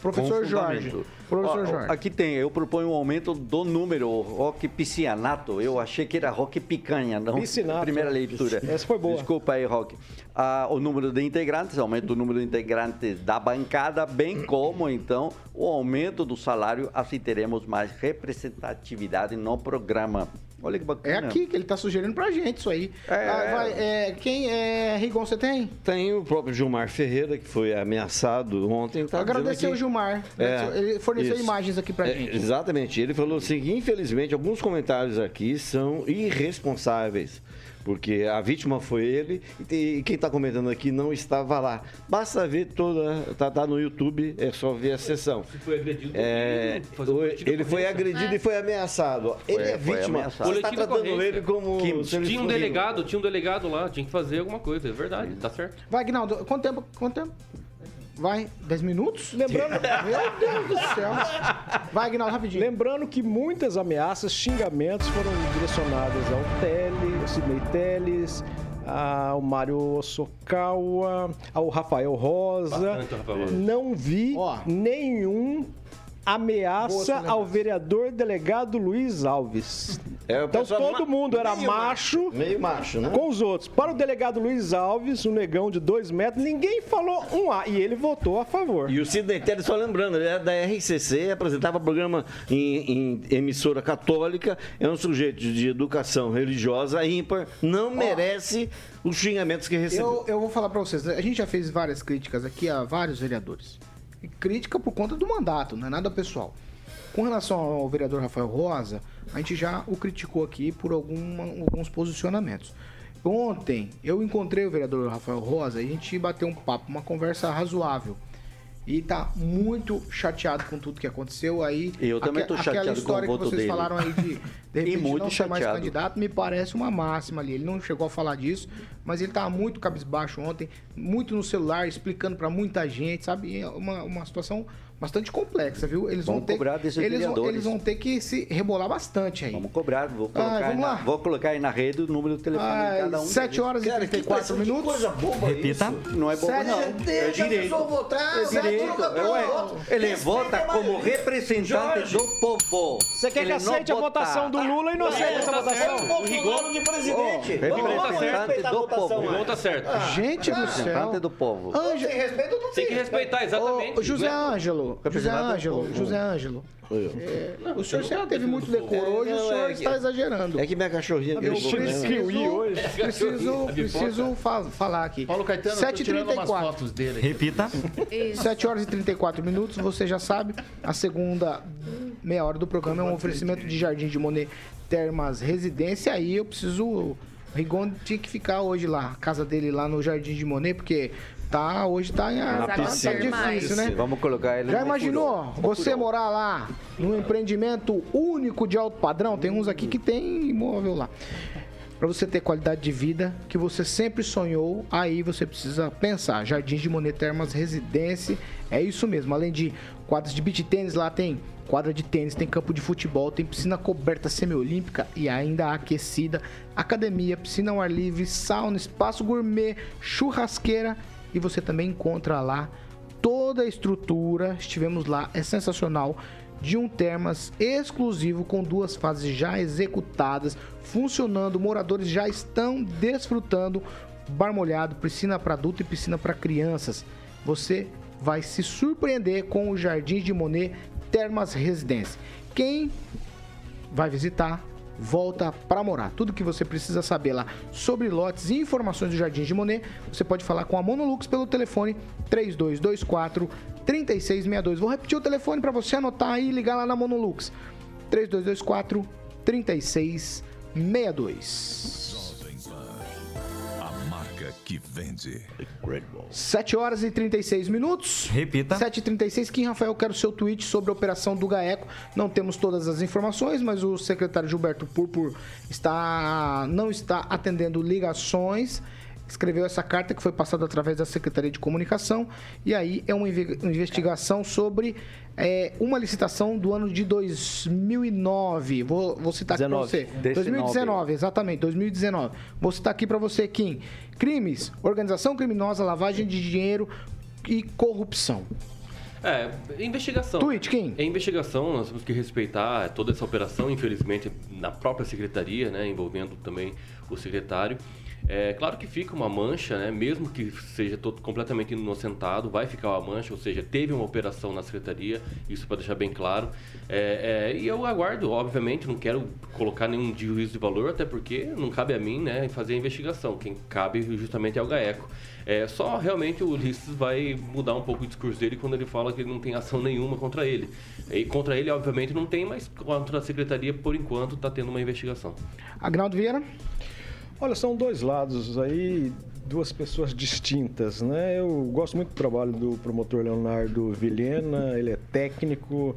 Professor Jorge. Professor Ó, Jorge. Aqui tem, eu proponho um aumento do número rock piscianato. Eu achei que era rock picanha, não? Piscinato. Primeira leitura. Essa foi boa. Desculpa aí, rock. Ah, o número de integrantes, aumento o número de integrantes da bancada, bem como, então, o aumento do salário. Assim teremos mais representatividade no programa. Olha que É bacana. aqui que ele tá sugerindo pra gente isso aí. É. Ah, vai, é, quem é Rigon, você tem? Tem o próprio Gilmar Ferreira, que foi ameaçado ontem. Tá Agradecer o Gilmar. É, ele forneceu isso. imagens aqui pra É, gente. Exatamente. Ele falou assim que, infelizmente, alguns comentários aqui são irresponsáveis. Porque a vítima foi ele e quem está comentando aqui não estava lá. Basta ver toda. Tá, tá no YouTube, é só ver a sessão. Se foi agredido, É, um de ele foi agredido e foi ameaçado. Ele é foi vítima. ameaçado. Você está tratando ele como. Que- Tinha um delegado, tinha um delegado lá, tinha que fazer alguma coisa, é verdade, tá certo. Vai, Agnaldo, quanto tempo? Quanto tempo? Vai, 10 minutos? Lembrando. Meu Deus do céu. Vai, Agnaldo, rapidinho. Lembrando que muitas ameaças, xingamentos foram direcionadas ao Tele, ao Sidney Teles, ao Mário Sokawa, ao Rafael Rosa. Bastante, Rafael Rosa. Não vi Ó. nenhum ameaça ao vereador delegado Luiz Alves. É, o Então todo ma- mundo era meio macho Meio macho, né? com os outros. Para o delegado Luiz Alves, um negão de dois metros, ninguém falou um A e ele votou a favor. E o Sidney Telles, só lembrando, ele era da RCC, apresentava programa em, em emissora católica, é um sujeito de educação religiosa ímpar, não merece os xingamentos que recebeu. Eu, eu vou falar pra vocês, a gente já fez várias críticas aqui a vários vereadores. Crítica por conta do mandato, não é nada pessoal. Com relação ao vereador Rafael Rosa, a gente já o criticou aqui por alguns posicionamentos. Ontem eu encontrei o vereador Rafael Rosa e a gente bateu um papo, uma conversa razoável. E tá muito chateado com tudo que aconteceu aí. Eu também tô Aquela chateado com o história que voto vocês dele. falaram aí de, de repente muito não ser mais chateado. candidato, me parece uma máxima ali. Ele não chegou a falar disso, mas ele tava muito cabisbaixo ontem, muito no celular, explicando pra muita gente, sabe? É uma, uma situação bastante complexa, viu? Eles Vamos vão ter, cobrar desses eles vão, eles vão ter que se rebolar bastante aí. Vamos cobrar, vou colocar, Ai, aí vamos na, lá. vou colocar aí na rede o número do telefone de cada um. 7 deles. horas e 34 minutos. Repita. Não é bobo, Sete- não. É Deixa a direito. pessoa votar, É direito. Ué, ele vota como representante do povo. Você quer Ele que não aceite a votação do Lula e não aceita essa votação? Bolsonaro de presidente. Representante do povo. O tá certo. Gente do céu. Representante do povo. Tem que respeitar, exatamente. Ô, José Ângelo, José Ângelo, povo. JoséÂngelo. É, o senhor já teve muito decoro, hoje o Não, senhor é está exagerando. É que minha cachorrinha Eu gritou, né? hoje. preciso, preciso fa- falar aqui. Paulo Caetano, eu tô tirando umas 7h34. fotos dele. Repita. 7 horas e 34 minutos, você já sabe, a segunda meia hora do programa é um oferecimento de Jardim de Monet Termas Residência. Aí eu preciso. O Rigon tinha que ficar hoje lá, a casa dele lá no Jardim de Monet, porque tá, hoje tá, em, tá, tá difícil, né? Vamos colocar ele Já no imaginou furor. você morar lá num empreendimento único de alto padrão? Tem uns aqui que tem imóvel lá. Para você ter qualidade de vida que você sempre sonhou, aí você precisa pensar. Jardins de Monet Termas Residência, é isso mesmo. Além de quadras de beach tênis, lá tem quadra de tênis, tem campo de futebol, tem piscina coberta semiolímpica e ainda aquecida, academia, piscina ao ar livre, sauna, espaço gourmet, churrasqueira e você também encontra lá toda a estrutura. Estivemos lá, é sensacional. De um termas exclusivo com duas fases já executadas, funcionando, moradores já estão desfrutando. Bar molhado, piscina para adulto e piscina para crianças. Você vai se surpreender com o Jardim de Monet Termas Residência. Quem vai visitar, volta para morar. Tudo que você precisa saber lá sobre lotes e informações do Jardim de Monet, você pode falar com a Monolux pelo telefone 3224 3662. Vou repetir o telefone para você anotar aí e ligar lá na Monolux. 3224 3662. Que vende. 7 horas e 36 minutos. Repita. 7 e 36 Kim Rafael, quero seu tweet sobre a operação do GAECO. Não temos todas as informações, mas o secretário Gilberto Purpur está, não está atendendo ligações. Escreveu essa carta que foi passada através da Secretaria de Comunicação. E aí é uma inve- investigação sobre é, uma licitação do ano de 2009. Vou, vou citar aqui para 19, você. 19. 2019, exatamente, 2019. Vou citar aqui para você, Kim. Crimes, organização criminosa, lavagem de dinheiro e corrupção. É, investigação. Tweet, quem? É investigação, nós temos que respeitar toda essa operação, infelizmente, na própria secretaria, né, envolvendo também o secretário. É claro que fica uma mancha, né, mesmo que seja todo, completamente inocentado, vai ficar uma mancha, ou seja, teve uma operação na secretaria, isso para deixar bem claro. É, é, e eu aguardo, obviamente, não quero colocar nenhum juízo de valor, até porque não cabe a mim né, fazer a investigação, quem cabe justamente é o GAECO. É, só realmente o Ulisses vai mudar um pouco o discurso dele quando ele fala que ele não tem ação nenhuma contra ele. E contra ele, obviamente, não tem, mas contra a secretaria, por enquanto, está tendo uma investigação. Agnaldo Vieira? Olha, são dois lados aí, duas pessoas distintas, né? Eu gosto muito do trabalho do promotor Leonardo Vilhena, ele é técnico,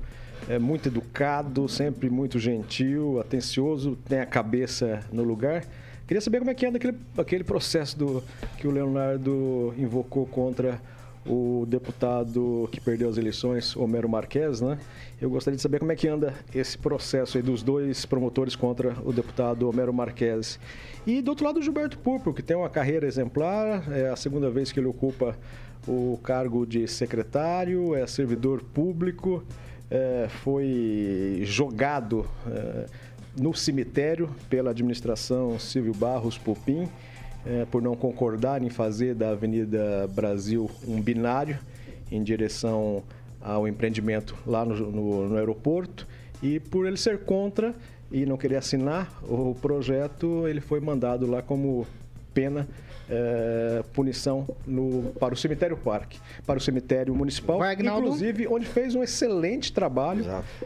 é muito educado, sempre muito gentil, atencioso, tem a cabeça no lugar. Queria saber como é que anda aquele, aquele processo do, que o Leonardo invocou contra o deputado que perdeu as eleições, Homero Marques, né? Eu gostaria de saber como é que anda esse processo aí dos dois promotores contra o deputado Homero Marques. E do outro lado, o Gilberto Purpo, que tem uma carreira exemplar, é a segunda vez que ele ocupa o cargo de secretário, é servidor público, é, foi jogado é, no cemitério pela administração Silvio Barros Pupim, é, por não concordar em fazer da Avenida Brasil um binário em direção ao empreendimento lá no, no, no aeroporto. E por ele ser contra e não querer assinar o projeto, ele foi mandado lá como pena, é, punição no, para o cemitério parque, para o cemitério municipal, Vai, inclusive onde fez um excelente trabalho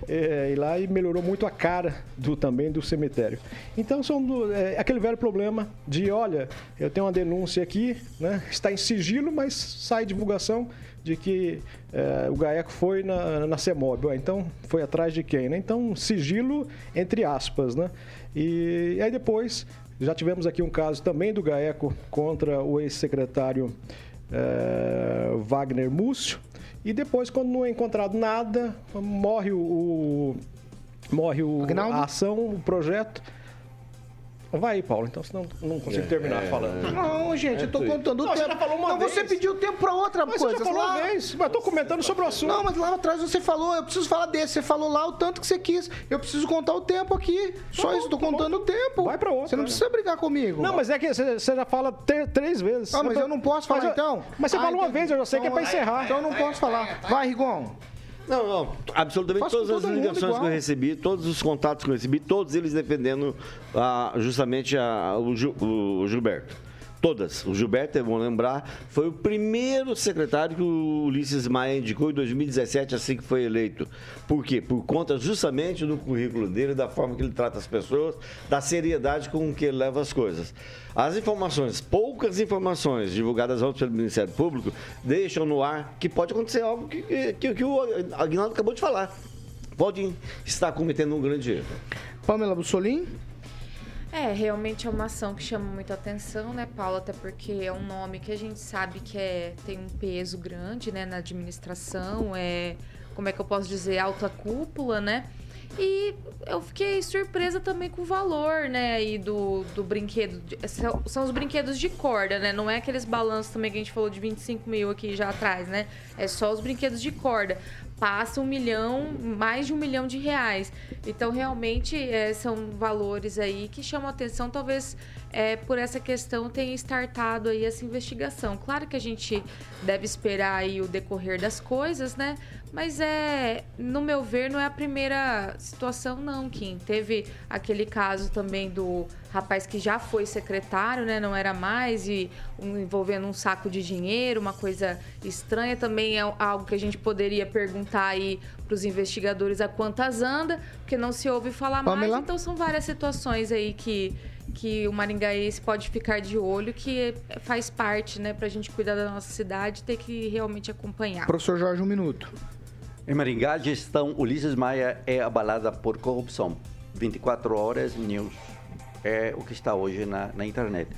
é, e lá e melhorou muito a cara do também do cemitério. Então são do- é, aquele velho problema de, olha, eu tenho uma denúncia aqui, né, está em sigilo, mas sai divulgação de que é, o GAECO foi na, na CEMOB. Então, foi atrás de quem? Né? Então, sigilo entre aspas. Né? E, aí depois, já tivemos aqui um caso também do GAECO contra o ex-secretário é, Wagner Múcio. E depois, quando não é encontrado nada, morre o, o- morre o, a ação, o projeto. Vai aí, Paulo, então senão não consigo terminar falando. Não, gente, eu tô contando o Não, você tempo. já falou uma não, você vez. pediu tempo pra outra Mas coisa. você já falou lá... uma vez, mas tô comentando sobre o assunto. Não, mas lá atrás você falou, eu preciso falar desse. Você falou lá o tanto que você quis. Eu preciso contar o tempo aqui. Só bom, isso, tô tá bom. contando o tempo. Vai pra outra, Você não né? precisa brigar comigo. Não, mas é que você você já fala três vezes. Ah, mas tô- eu não posso falar Mas eu- então? Mas você Ah, fala uma vez, eu já sei que é pra Então, encerrar. Então eu não posso falar. Vai, Rigon. Não, não, absolutamente todas as ligações que igual. eu recebi, todos os contatos que eu recebi, todos eles defendendo ah, justamente a- o, Gil- o Gilberto. Todas. O Gilberto, bom lembrar, foi o primeiro secretário que o Ulisses Maia indicou em 2017, assim que foi eleito. Por quê? Por conta justamente do currículo dele, da forma que ele trata as pessoas, da seriedade com que ele leva as coisas. As informações, poucas informações divulgadas ontem pelo Ministério Público, deixam no ar que pode acontecer algo que, que, que o Aguinaldo acabou de falar. Pode estar cometendo um grande erro. Pamela Bussolim. É, realmente é uma ação que chama muita atenção, né, Paulo? Até porque é um nome que a gente sabe que é, tem um peso grande, né, na administração, é, como é que eu posso dizer, alta cúpula, né? E eu fiquei surpresa também com o valor, né, aí do, do brinquedo. São, são os brinquedos de corda, né? Não é aqueles balanços também que a gente falou de 25 mil aqui já atrás, né? É só os brinquedos de corda. Passa um milhão, mais de um milhão de reais. Então, realmente, é, são valores aí que chamam atenção, talvez é, por essa questão tenha startado aí essa investigação. Claro que a gente deve esperar aí o decorrer das coisas, né? Mas é, no meu ver, não é a primeira situação, não, Kim. Teve aquele caso também do rapaz que já foi secretário, né? Não era mais, e um- envolvendo um saco de dinheiro, uma coisa estranha. Também é algo que a gente poderia perguntar aí para os investigadores a quantas anda, porque não se ouve falar Pamela? mais. Então são várias situações aí que, que o maringaense pode ficar de olho, que faz parte, né, pra gente cuidar da nossa cidade, ter que realmente acompanhar. Professor Jorge, um minuto. Em Maringá, a gestão Ulisses Maia é abalada por corrupção. 24 horas news é o que está hoje na, na internet.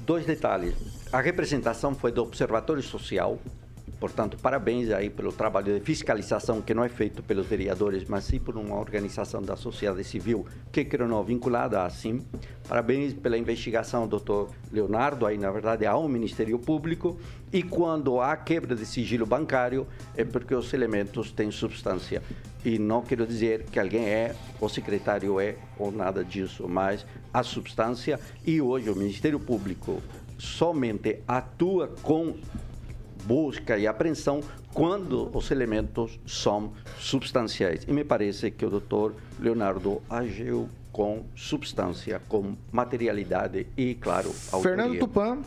Dois detalhes. A representação foi do Observatório Social, portanto, parabéns aí pelo trabalho de fiscalização que não é feito pelos vereadores, mas sim por uma organização da sociedade civil que creio não vinculada assim. Parabéns pela investigação, doutor Leonardo, aí na verdade ao Ministério Público. E quando há quebra de sigilo bancário, é porque os elementos têm substância. E não quero dizer que alguém é, o secretário é, ou nada disso, mas a substância. E hoje o Ministério Público somente atua com busca e apreensão quando os elementos são substanciais. E me parece que o doutor Leonardo agiu com substância, com materialidade e, claro, autoria. Fernando Tupan.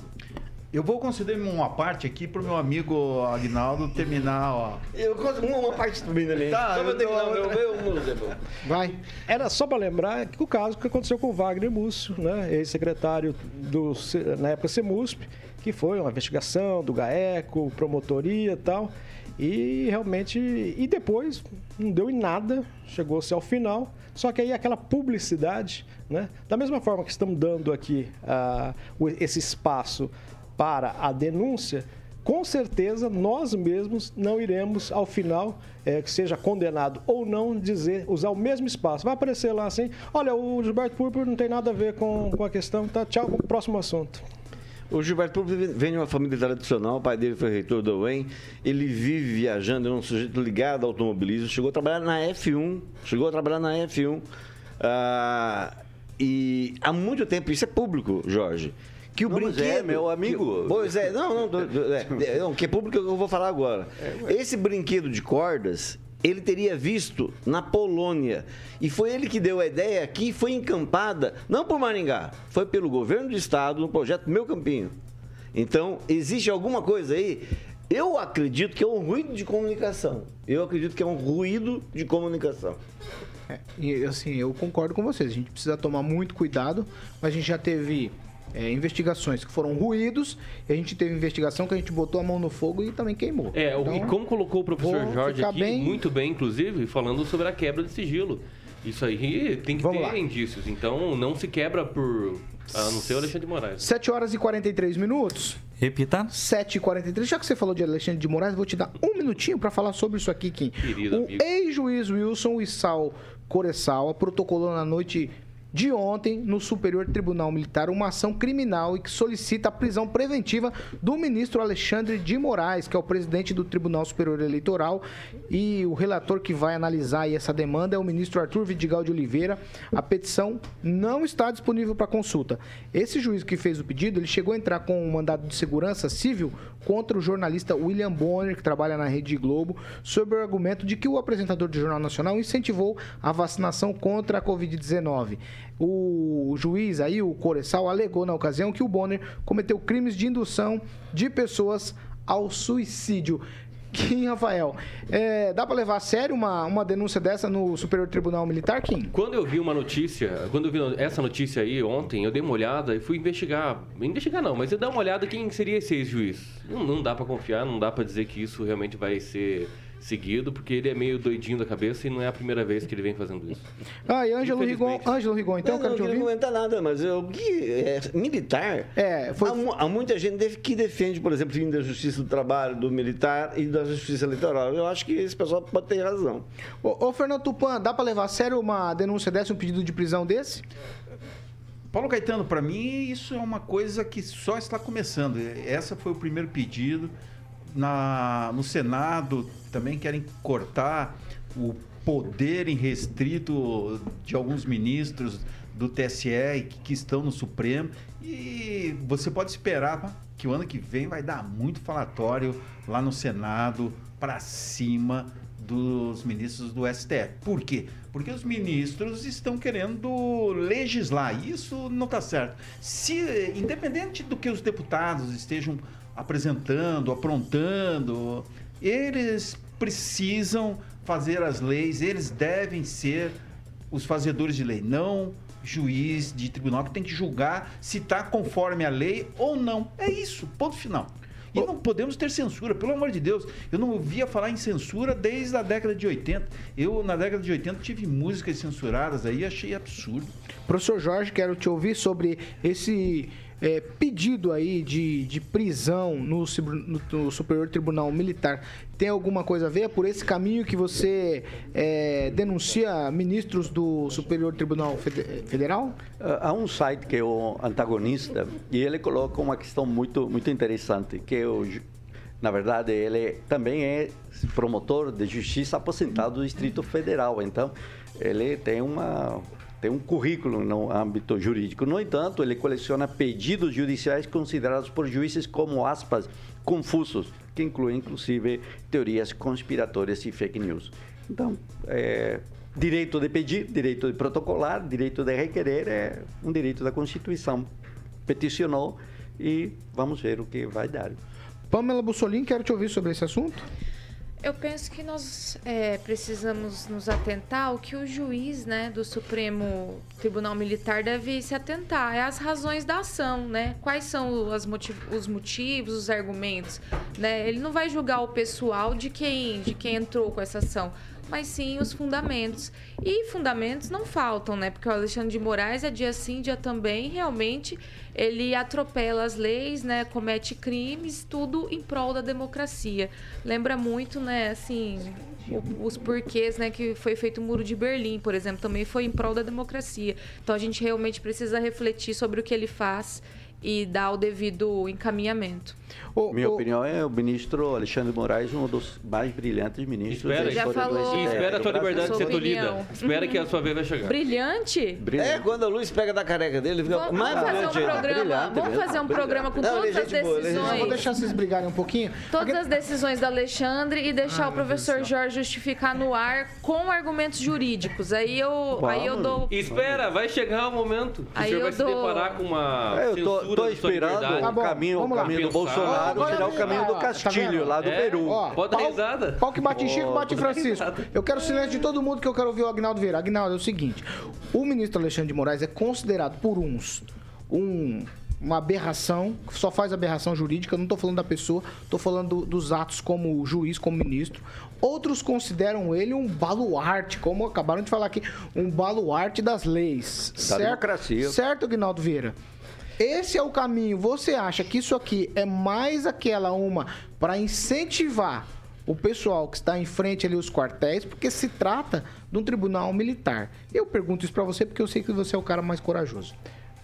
Eu vou conceder uma parte aqui pro meu amigo Agnaldo terminar, ó. Eu conto uma parte também ali. Tá, Só vou eu ter que dou dar outra. meu, meu. Vai. Era só para lembrar que o caso que aconteceu com o Wagner Múcio, né, ex-secretário do na época CEMUSP, que foi uma investigação do GAECO, promotoria e tal. E realmente, e depois não deu em nada, chegou-se ao final. Só que aí aquela publicidade, né? Da mesma forma que estamos dando aqui o- esse espaço para a denúncia, com certeza nós mesmos não iremos, ao final, eh, que seja condenado ou não, dizer, usar o mesmo espaço. Vai aparecer lá assim: olha, o Gilberto Púrpura não tem nada a ver com, com a questão, tá? Tchau, próximo assunto. O Gilberto Púrpura vem de uma família tradicional, o pai dele foi reitor da UEM, ele vive viajando, é um sujeito ligado ao automobilismo, chegou a trabalhar na F1, chegou a trabalhar na F1, ah, e há muito tempo, isso é público, Jorge, que o Não, mas brinquedo... é, meu amigo. que- pois é, não, não, é, é, não, que é público que eu vou falar agora. Esse brinquedo de cordas, ele teria visto na Polônia. E foi ele que deu a ideia aqui, foi encampada, não por Maringá, foi pelo governo do estado, no projeto Meu Campinho. Então, existe alguma coisa aí. Eu acredito que é um ruído de comunicação. Eu acredito que é um ruído de comunicação. É, e assim, eu concordo com vocês. A gente precisa tomar muito cuidado, mas a gente já teve é, investigações que foram ruídos, e a gente teve investigação que a gente botou a mão no fogo e também queimou. É, o- Então, e como colocou o professor Jorge aqui, bem- muito bem, inclusive, falando sobre a quebra de sigilo. Isso aí tem que Vamos ter lá. indícios. Então, não se quebra por... A não ser o Alexandre de Moraes. 7 horas e 43 minutos. Repita. 7 e 43 Já que você falou de Alexandre de Moraes, vou te dar um minutinho para falar sobre isso aqui, Kim. Querido o ex-juiz Wilson Issal Coressawa protocolou na noite de ontem no Superior Tribunal Militar uma ação criminal e que solicita a prisão preventiva do ministro Alexandre de Moraes, que é o presidente do Tribunal Superior Eleitoral, e o relator que vai analisar essa demanda é o ministro Arthur Vidigal de Oliveira. A petição não está disponível para consulta. Esse juiz que fez o pedido, ele chegou a entrar com um mandado de segurança civil contra o jornalista William Bonner, que trabalha na Rede Globo, sob o argumento de que o apresentador do Jornal Nacional incentivou a vacinação contra a Covid-19. O juiz aí, o Coressal, alegou na ocasião que o Bonner cometeu crimes de indução de pessoas ao suicídio. Kim Rafael, é, dá para levar a sério uma, uma denúncia dessa no Superior Tribunal Militar, Kim? Quando eu vi uma notícia, quando eu vi essa notícia aí ontem, eu dei uma olhada e fui investigar. Investigar não, mas eu dei uma olhada quem seria esse ex-juiz. Não, não dá pra confiar, não dá pra dizer que isso realmente vai ser seguido, porque ele é meio doidinho da cabeça e não é a primeira vez que ele vem fazendo isso. Ah, e Ângelo Rigon, Ângelo Rigon, então, não, quero não te ouvir. comentar nada, mas o que é militar. É, foi... há, há muita gente que defende, por exemplo, o fim da justiça do trabalho, do militar e da justiça eleitoral. Eu acho que esse pessoal pode ter razão. Ô, ô, Fernando Tupan, dá pra levar a sério uma denúncia dessa, um pedido de prisão desse? Paulo Caetano, para mim, isso é uma coisa que só está começando. Essa foi o primeiro pedido. Na, no Senado também querem cortar o poder irrestrito de alguns ministros do TSE que, que estão no Supremo. E você pode esperar que o ano que vem vai dar muito falatório lá no Senado para cima dos ministros do STF. Por quê? Porque os ministros estão querendo legislar. Isso não está certo. Se, independente do que os deputados estejam apresentando, aprontando, eles precisam fazer as leis, eles devem ser os fazedores de lei, não juiz de tribunal que tem que julgar se está conforme a lei ou não. É isso, ponto final. E não podemos ter censura, pelo amor de Deus. Eu não ouvia falar em censura desde a década de 80. Eu, na década de 80, tive músicas censuradas aí, achei absurdo. Professor Jorge, quero te ouvir sobre esse é, pedido aí de, de prisão no, no- no Superior Tribunal Militar. Tem alguma coisa a ver? É por esse caminho que você é, denuncia ministros do Superior Tribunal Fede- Federal? Há um site que é o Antagonista e ele coloca uma questão muito muito interessante, que o, ju- na verdade ele também é promotor de justiça aposentado do Distrito Federal, então ele tem uma tem um currículo no âmbito jurídico. No entanto, ele coleciona pedidos judiciais considerados por juízes como aspas confusos, que incluem inclusive teorias conspiratórias e fake news. Então, é, direito de pedir, direito de protocolar, direito de requerer é um direito da Constituição. Peticionou e vamos ver o que vai dar. Pamela Bussolini, quero te ouvir sobre esse assunto. Eu penso que nós é, precisamos nos atentar ao que o juiz né, do Supremo Tribunal Militar deve se atentar. É as razões da ação, né? Quais são motiv- os motivos, os argumentos. Né? Ele não vai julgar o pessoal de quem, de quem entrou com essa ação, mas sim os fundamentos. E fundamentos não faltam, né? Porque o Alexandre de Moraes é dia sim, dia também, realmente ele atropela as leis, né? Comete crimes, tudo em prol da democracia. Lembra muito, né, assim, os porquês, né, que foi feito o Muro de Berlim, por exemplo, também foi em prol da democracia. Então a gente realmente precisa refletir sobre o que ele faz e dar o devido encaminhamento. Minha opinião é o ministro Alexandre Moraes, um dos mais brilhantes ministros Espera, da Já história do falou. E STF espera a tua liberdade de ser tolhida. Espera que a sua vez vai chegar. Brilhante? É, quando a luz pega da careca dele, fica Vamos, mais vamos fazer um brilhante programa, Brilhante vamos fazer um brilhante. programa com Não, todas é as boa, é gente Eu vou decisões. deixar vocês brigarem um pouquinho. Todas as decisões do Alexandre e deixar o professor Jorge justificar no ar com argumentos jurídicos. Aí eu, aí eu dou. Espera, vai chegar o momento que Aí o senhor eu vai se dou- deparar com uma É, eu tô, censura tô da esperando liberdade. Tá o bom, caminho, o caminho do. Bolsonaro Agora tirar o caminho do tá Castilho, lá do É, Peru. Ó, Pode dar risada. Pau que bate em Chico, bate em Francisco. Eu quero o silêncio de todo mundo que eu quero ouvir o Agnaldo Vieira. Agnaldo, é o seguinte: o ministro Alexandre de Moraes é considerado por uns um- uma aberração, só faz aberração jurídica, eu não estou falando da pessoa, estou falando do- dos atos como juiz, como ministro. Outros consideram ele um baluarte, como acabaram de falar aqui, um baluarte das leis. certo? democracia. Certo, Agnaldo Vieira? Esse é o caminho. Você acha que isso aqui é mais aquela uma para incentivar o pessoal que está em frente ali os quartéis, porque se trata de um tribunal militar. Eu pergunto isso para você porque eu sei que você é o cara mais corajoso.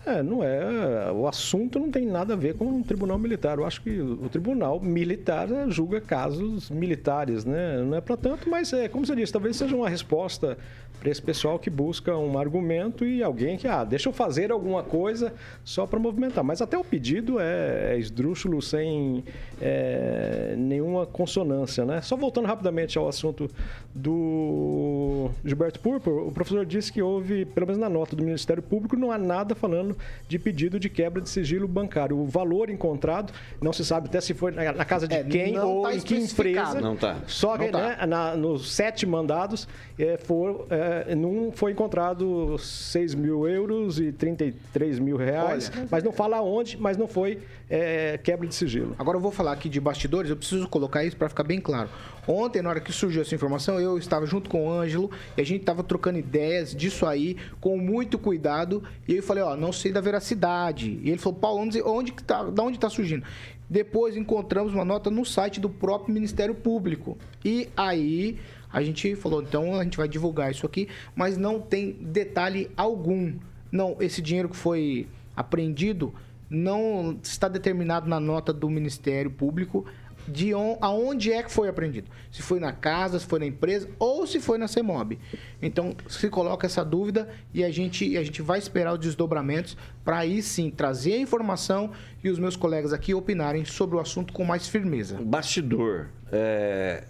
É, não é. O assunto não tem nada a ver com um tribunal militar. Eu acho que o tribunal militar eh, julga casos militares, né? Não é para tanto, mas é como você disse, talvez seja uma resposta para esse pessoal que busca um argumento e alguém que, ah, deixa eu fazer alguma coisa só para movimentar. Mas até o pedido é, é esdrúxulo, sem é, nenhuma consonância, né? Só voltando rapidamente ao assunto do Gilberto Purpur, o professor disse que houve, pelo menos na nota do Ministério Público, não há nada falando de pedido de quebra de sigilo bancário. O valor encontrado, não se sabe até se foi na casa de É, quem ou tá em que empresa. Não tá. Só que tá. né, na- nos sete mandados, é, for, é, num foi encontrado 6 mil euros e 33 mil reais, Olha. mas não fala aonde, mas não foi é, quebra de sigilo. Agora eu vou falar aqui de bastidores, eu preciso colocar isso para ficar bem claro. Ontem, na hora que surgiu essa informação, eu estava junto com o Ângelo e a gente estava trocando ideias disso aí com muito cuidado. E eu falei, ó, não sei da veracidade. E ele falou, Paulo, onde, onde que tá, da onde está surgindo? Depois encontramos uma nota no site do próprio Ministério Público. E aí a gente falou, então a gente vai divulgar isso aqui, mas não tem detalhe algum. Não, esse dinheiro que foi apreendido não está determinado na nota do Ministério Público de on, aonde é que foi apreendido. Se foi na casa, se foi na empresa ou se foi na CEMOB. Então, se coloca essa dúvida e a gente, a gente vai esperar os desdobramentos para aí sim trazer a informação e os meus colegas aqui opinarem sobre o assunto com mais firmeza. Bastidor. é,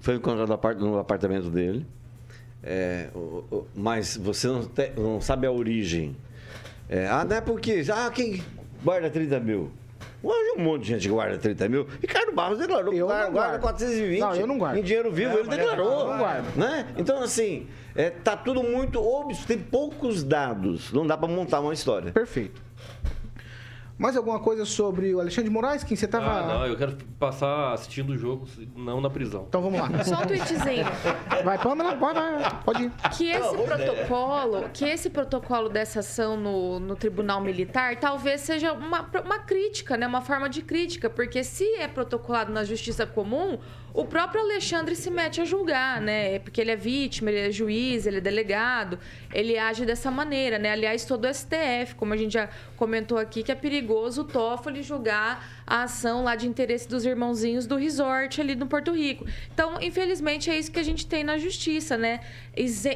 foi encontrado no apartamento dele. É, mas você não, te- não sabe a origem. É, ah, não é porque. Ah, quem guarda 30 mil? Hoje um monte de gente guarda 30 mil. Ricardo Barros declarou que guarda, guarda guardo. 420. Não, eu não guardo. Em dinheiro vivo, É, ele declarou. eu não guardo. Né? Então, assim, é, tá tudo muito óbvio, tem poucos dados. Não dá para montar uma história. Perfeito. Mais alguma coisa sobre o Alexandre de Moraes? Quem você tava. Ah, não, eu quero passar assistindo o jogo, não na prisão. Então vamos lá. Só um tweetzinho. Vai, Pamela, pode, vai, pode ir. Que esse protocolo, que esse protocolo dessa ação no, no Tribunal Militar talvez seja uma, uma crítica, né? Uma forma de crítica, porque se é protocolado na Justiça Comum, o próprio Alexandre se mete a julgar, né? Porque ele é vítima, ele é juiz, ele é delegado, ele age dessa maneira, né? Aliás, todo o STF, como a gente já comentou aqui, que é perigoso o Toffoli julgar a ação lá de interesse dos irmãozinhos do resort ali no Porto Rico. Então, infelizmente, é isso que a gente tem na justiça, né?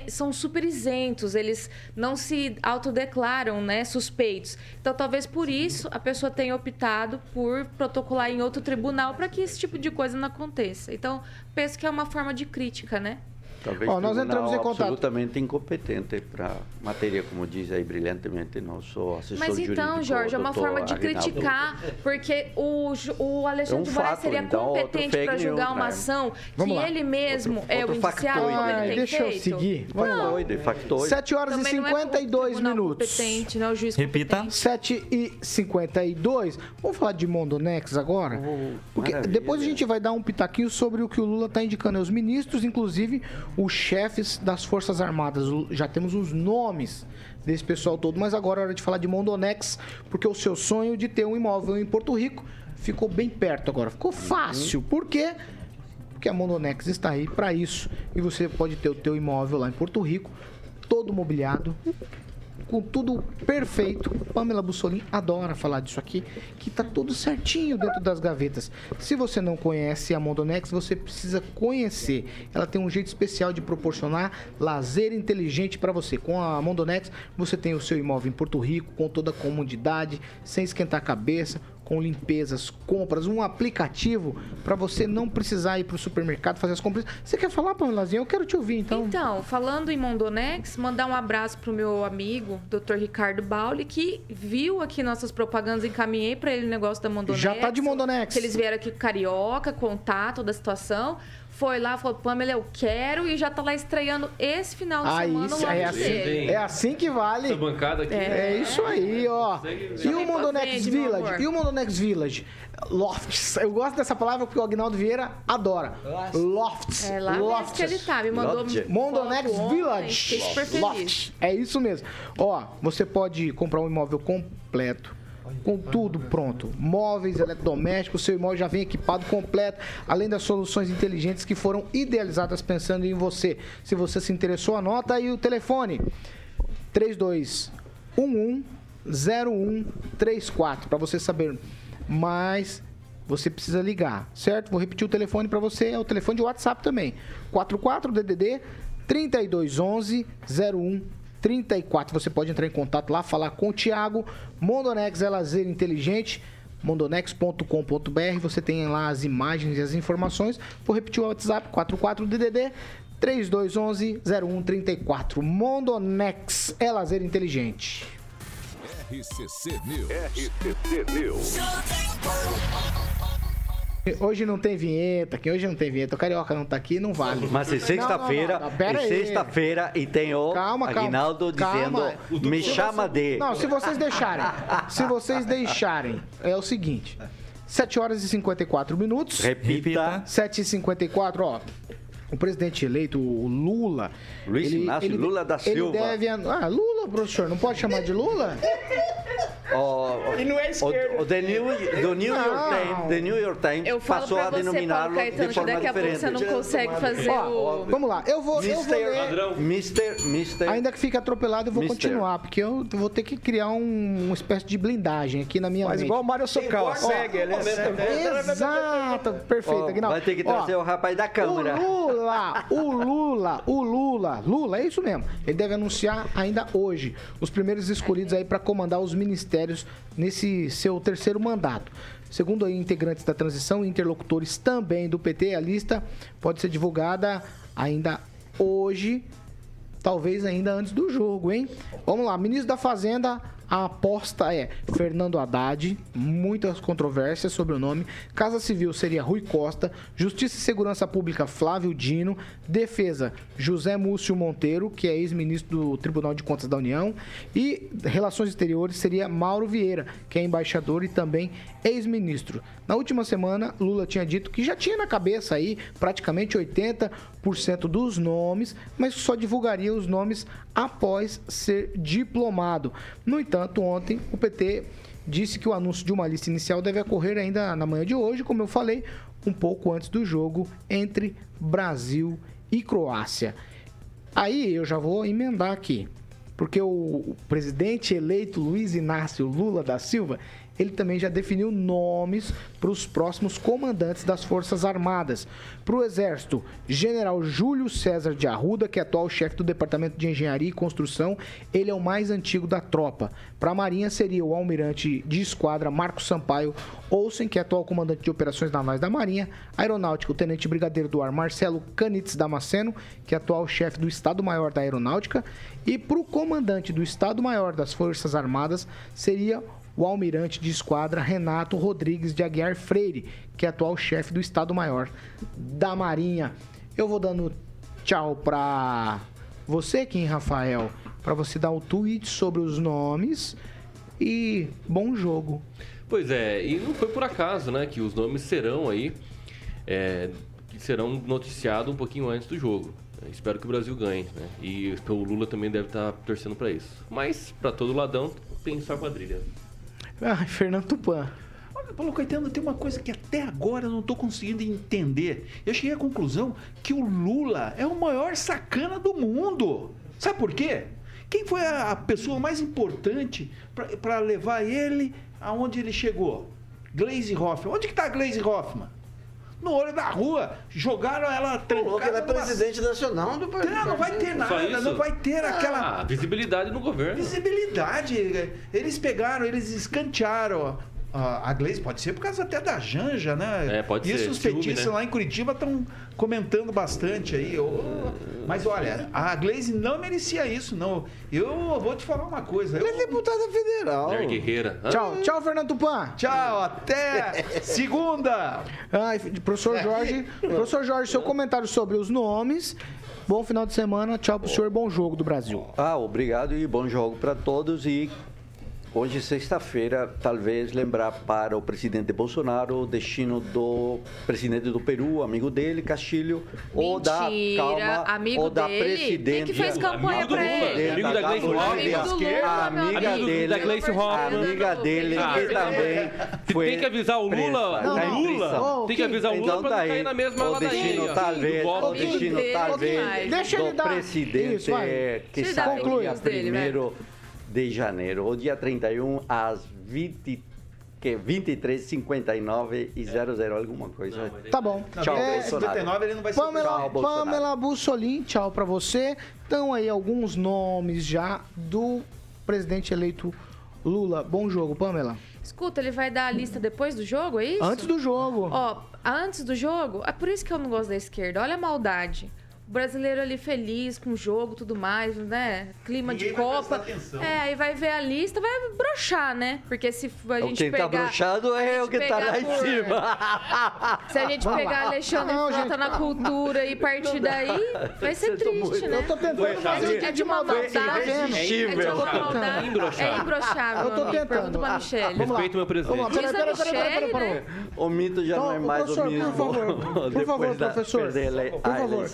São super isentos, eles não se autodeclaram, né, suspeitos. Então, talvez por isso a pessoa tenha optado por protocolar em outro tribunal para que esse tipo de coisa não aconteça. Então, penso que é uma forma de crítica, né? Talvez Ó, nós entramos em contato. absolutamente incompetente para matéria, como diz aí brilhantemente nosso assessor Mas jurídico. então, Jorge, é uma forma de Aguinaldo. criticar, porque o, o Alexandre É um de Moraes seria então, competente para julgar news, uma né? ação Vamos que lá. ele mesmo Outro- é o outro indiciado, factoide, como ele Ai, tem deixa eu feito. seguir. Vamos lá. Factoide, factoide. 7 horas Também e não é o 52 tribunal minutos. competente, não é o juiz Repita. competente. 7 e 52. Vamos falar de Mondonex agora? Porque maravilha. depois a gente vai dar um pitaquinho sobre o que o Lula está indicando aos ministros, inclusive os chefes das Forças Armadas. Já temos os nomes desse pessoal todo, mas agora é hora de falar de Mondonex, porque o seu sonho de ter um imóvel em Porto Rico ficou bem perto agora. Ficou fácil. Por quê? Porque a Mondonex está aí para isso. E você pode ter o teu imóvel lá em Porto Rico, todo mobiliado, com tudo perfeito. Pamela Bussolini adora falar disso aqui, que tá tudo certinho dentro das gavetas. Se você não conhece a Mondonex, você precisa conhecer. Ela tem um jeito especial de proporcionar lazer inteligente para você. Com a Mondonex, você tem o seu imóvel em Porto Rico, com toda a comodidade, sem esquentar a cabeça, com limpezas, compras, um aplicativo para você não precisar ir para o supermercado fazer as compras. Você quer falar, Pamelazinha? Eu quero te ouvir, então. Então, falando em Mondonex, mandar um abraço pro meu amigo, Dr. Ricardo Bauli, que viu aqui nossas propagandas, encaminhei para ele o negócio da Mondonex. Já tá de Mondonex. Que eles vieram aqui com Carioca, contar toda a situação. Foi lá, falou, Pamela, eu quero, e já tá lá estreando esse final de Aí, semana é assim, é assim que vale. Essa bancada aqui. É isso aí, ó. E o vende, meu Village? E o Mondonex Village? Lofts. Eu gosto dessa palavra porque o Agnaldo Vieira adora. Lofts. É lá Lofts. que ele tá, me mandou foto ontem, Village. Lofts. É isso mesmo. Ó, você pode comprar um imóvel completo. Com tudo pronto. Móveis, eletrodomésticos, seu imóvel já vem equipado completo, além das soluções inteligentes que foram idealizadas pensando em você. Se você se interessou, anota aí o telefone. 3211 0134 para você saber mais você precisa ligar, certo? Vou repetir o telefone para você, é o telefone de WhatsApp também. 44 DDD 3211 0134. Você pode entrar em contato lá, falar com o Thiago. Mondonex é lazer inteligente. Mondonex.com.br. Você tem lá as imagens e as informações. Vou repetir o WhatsApp 44 DDD 3211 0134. Mondonex é lazer inteligente. RCC News. RCC News. Hoje não tem vinheta, que hoje não tem vinheta. O Carioca não tá aqui, não vale. Mas é sexta-feira, é sexta-feira e tem o Calma, calma. Aguinaldo Calma. dizendo, me chama de... Não, se vocês deixarem. se vocês deixarem, é o seguinte. 7 horas e 54 minutos. Repita. 7 e 54, ó. O presidente eleito, o Lula. Luiz Inácio Lula da Silva. Ele deve. Ah, Lula, professor, não pode chamar de Lula? O, E não é esquerda. o, o The New, do New York Não. Times, The New York Times Eu falo passou a você, denominá-lo de que forma daqui a pouco você não consegue fazer Ó, o... vamos lá, eu vou, eu vou ler. Mister, Mister, Ainda que fique atropelado, eu vou Mister. continuar, porque eu vou ter que criar um- uma espécie de blindagem aqui na minha Mas mente. igual o Mário Socal, Ó, segue, ele é segue. Exato, perfeito. Ó, vai ter que Ó, trazer o rapaz da câmera. O Lula, o Lula, o Lula, Lula, é isso mesmo. Ele deve anunciar ainda hoje os primeiros escolhidos aí para comandar os ministérios nesse seu terceiro mandato. Segundo aí integrantes da transição e interlocutores também do PT, a lista pode ser divulgada ainda hoje, talvez ainda antes do jogo, hein? Vamos lá, ministro da Fazenda, a aposta é Fernando Haddad, muitas controvérsias sobre o nome. Casa Civil seria Rui Costa, Justiça e Segurança Pública Flávio Dino, Defesa José Múcio Monteiro, que é ex-ministro do Tribunal de Contas da União, e Relações Exteriores seria Mauro Vieira, que é embaixador e também ex-ministro. Na última semana, Lula tinha dito que já tinha na cabeça aí praticamente 80% dos nomes, mas só divulgaria os nomes após ser diplomado. No entanto, ontem o PT disse que o anúncio de uma lista inicial deve ocorrer ainda na manhã de hoje, como eu falei, um pouco antes do jogo entre Brasil e Croácia. Aí eu já vou emendar aqui, porque o presidente eleito Luiz Inácio Lula da Silva, ele também já definiu nomes para os próximos comandantes das Forças Armadas. Para o Exército, General Júlio César de Arruda, que é atual chefe do Departamento de Engenharia e Construção, ele é o mais antigo da tropa. Para a Marinha seria o almirante de esquadra Marcos Sampaio Olsen, que é atual comandante de operações navais da Marinha. Aeronáutica, o tenente brigadeiro do ar Marcelo Canitz Damasceno, que é atual chefe do Estado-Maior da Aeronáutica. E para o comandante do Estado-Maior das Forças Armadas seria o almirante de esquadra Renato Rodrigues de Aguiar Freire, que é atual chefe do Estado-Maior da Marinha. Eu vou dando tchau para você, Kim Rafael, para você dar um tweet sobre os nomes e bom jogo. Pois é, e não foi por acaso, né, que os nomes serão aí, é, serão noticiados um pouquinho antes do jogo. Espero que o Brasil ganhe, né? E o Lula também deve estar torcendo para isso. Mas, para todo ladão, tem só quadrilha. Ai, Fernando Tupan. Olha, Paulo Caetano, tem uma coisa que até agora eu não estou conseguindo entender. Eu cheguei à conclusão que o Lula é o maior sacana do mundo. Sabe por quê? Quem foi a pessoa mais importante para levar ele aonde ele chegou? Glaze Hoffman. Onde que tá Glaze Hoffman? No olho da rua. Jogaram ela trancada. ela é numa- presidente nacional do partido. Não, não vai ter nada. Não vai ter aquela Ah, visibilidade no governo. visibilidade. Eles pegaram, eles escantearam. A a Gleice pode ser por causa até da Janja, né? É, pode Isso ser. os petistas né? lá em Curitiba estão comentando bastante aí. Mas olha, a Gleice não merecia isso, não. Eu vou te falar uma coisa. Ela é deputada federal. Mulher guerreira. Tchau, tchau, Fernando Tupan. Tchau, até segunda. Ai, professor Jorge, professor Jorge, seu comentário sobre os nomes. Bom final de semana, tchau pro senhor, bom jogo do Brasil. Ah, obrigado e bom jogo para todos. E hoje, sexta-feira, talvez lembrar para o presidente Bolsonaro o destino do presidente do Peru, amigo dele, Castilho, ou da calma, amigo ou da dele? presidente. Quem que fez campanha Amigo do pra Lula, ele? amigo da Gleice. Hoffmann. Amiga amigo dele, da Gleice Hoffmann. amiga dele, Ah, que também foi Tem que avisar o Lula, o tá em Lula, tem que avisar o Lula Então tá não aí. cair na mesma o ladainha. destino ó. talvez, o destino dele, talvez Deixa ele do dar- presidente Isso, vai. que Deixa ele dar sai conclui. dia os dele, vai. 1 de janeiro, o dia 31 às 20 que 23, 59 e 00 alguma coisa. Tá bom. Tchau, É, Bolsonaro. 79 ele não vai ser Pamela, Tchau, Bolsonaro. Pamela Bussolin, tchau pra você. Então aí alguns nomes já do presidente eleito Lula. Bom jogo, Pamela. Escuta, ele vai dar a lista depois do jogo, é isso? Antes do jogo. Ó, antes do jogo, é por isso que eu não gosto da esquerda. Olha a maldade. Brasileiro ali feliz com o jogo, tudo mais, né? Clima Ninguém de Copa. prestar atenção. É, aí vai ver a lista, vai broxar, né? Porque se a O gente quem pegar... tá broxado é a o que tá lá em por- cima. Se a gente pegar. Alexandre Não, Frota gente. na cultura e partir daí, vai ser triste, né? Eu tô tentando É fazer de, é de uma maldade. É de irresistível. uma maldade. Imbrochável. É imbrochável. Eu tô amigo. Pergunta tentando. pra Ah, Michelle. Respeito meu presidente. Peraí, Michele, peraí. O mito já não é Então, mais o mesmo. por favor, professor, a por a favor.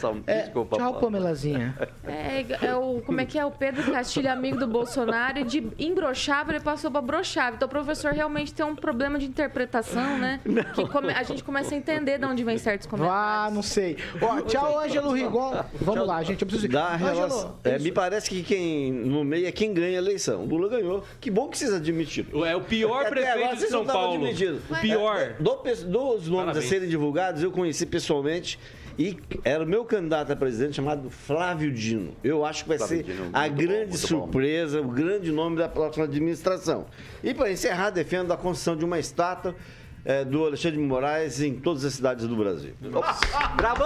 Desculpa, tchau. Pamelazinha. É, é o, como é que é? O Pedro Castilho, amigo do Bolsonaro, e de imbrochável ele passou pra brochável. Então o professor realmente tem um problema de interpretação, né? Que come- a gente começa a entender de onde vem certos comentários. Ah, não sei. Ó, tchau, Ângelo Rigon. Vamos lá, gente, eu preciso ir. Ângelo, relação. É, me parece que quem no meio é quem ganha a eleição. Lula ganhou. Que bom que vocês admitiram. É o pior Até prefeito agora de São não Paulo. admitindo. O pior. É, do- dos nomes Parabéns. a serem divulgados, eu conheci pessoalmente. E era o meu candidato a presidente chamado Flávio Dino. Eu acho que vai Flávio ser Dino, a muito bom, grande bom. surpresa, o grande nome da próxima administração. E para encerrar, defendo a construção de uma estátua eh, do Alexandre de Moraes em todas as cidades do Brasil. Ops. Bravo!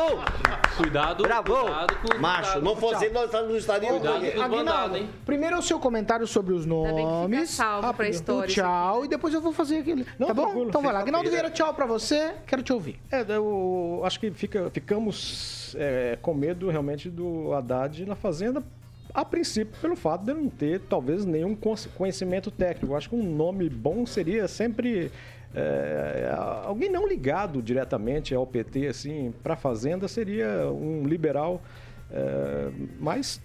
Cuidado, Bravo! cuidado com os Macho, não fosse ele, nós estávamos no estadio. Cuidado com os hein? primeiro o seu comentário sobre os bem que fica nomes. salvo pra Rápido. história O tchau, e depois eu vou fazer aquele. Não, tá bom? tranquilo, Então vai lá. Aguinaldo Vieira, tchau pra você. Quero te ouvir. É, eu acho que fica, ficamos é, com medo realmente do Haddad na Fazenda, a princípio, pelo fato de ele não ter talvez nenhum cons- conhecimento técnico. Eu acho que um nome bom seria sempre é, alguém não ligado diretamente ao PT, assim, para a Fazenda seria um liberal, é, mas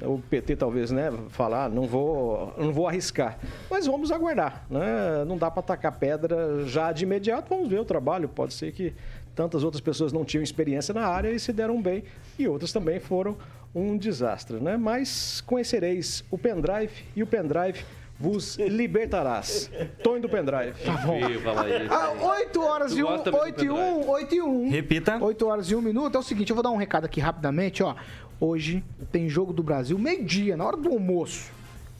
o PT talvez, né, falar, não vou, não vou arriscar. Mas vamos aguardar, né? Não dá para tacar pedra já de imediato, vamos ver o trabalho. Pode ser que tantas outras pessoas não tinham experiência na área e se deram bem, e outras também foram um desastre, né? Mas conhecereis o pendrive e o pendrive vos libertarás. Tony do pendrive. Tá bom. Viva. Ah, 8 horas e 1, gosta mesmo 8 e do 1, 8 e 1. Repita. 8 horas e 1 minuto. É o seguinte, eu vou dar um recado aqui rapidamente, ó. Hoje tem jogo do Brasil, meio-dia, na hora do almoço.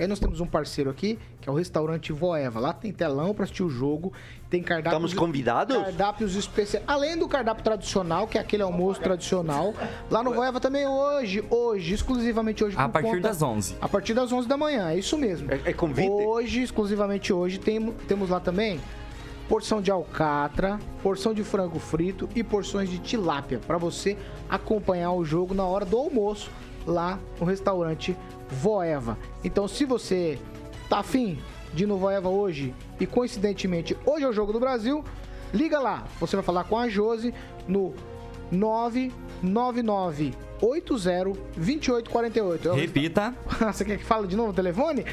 Aí nós temos um parceiro aqui, que é o restaurante Voeva. Lá tem telão pra assistir o jogo, tem cardápios... Estamos convidados? Cardápios especiais. Além do cardápio tradicional, que é aquele almoço tradicional. Lá no Voeva também hoje, hoje, exclusivamente hoje. A partir conta- das 11. A partir das 11 da manhã, é isso mesmo. É, é convite? Hoje, exclusivamente hoje, tem- temos lá também porção de alcatra, porção de frango frito e porções de tilápia para você acompanhar o jogo na hora do almoço lá no restaurante Voeva. Então, se você tá afim de ir no Voeva hoje e coincidentemente hoje é o jogo do Brasil, liga lá. Você vai falar com a Josi no 999 80 2848. É o Repita. você quer que fale de novo o telefone?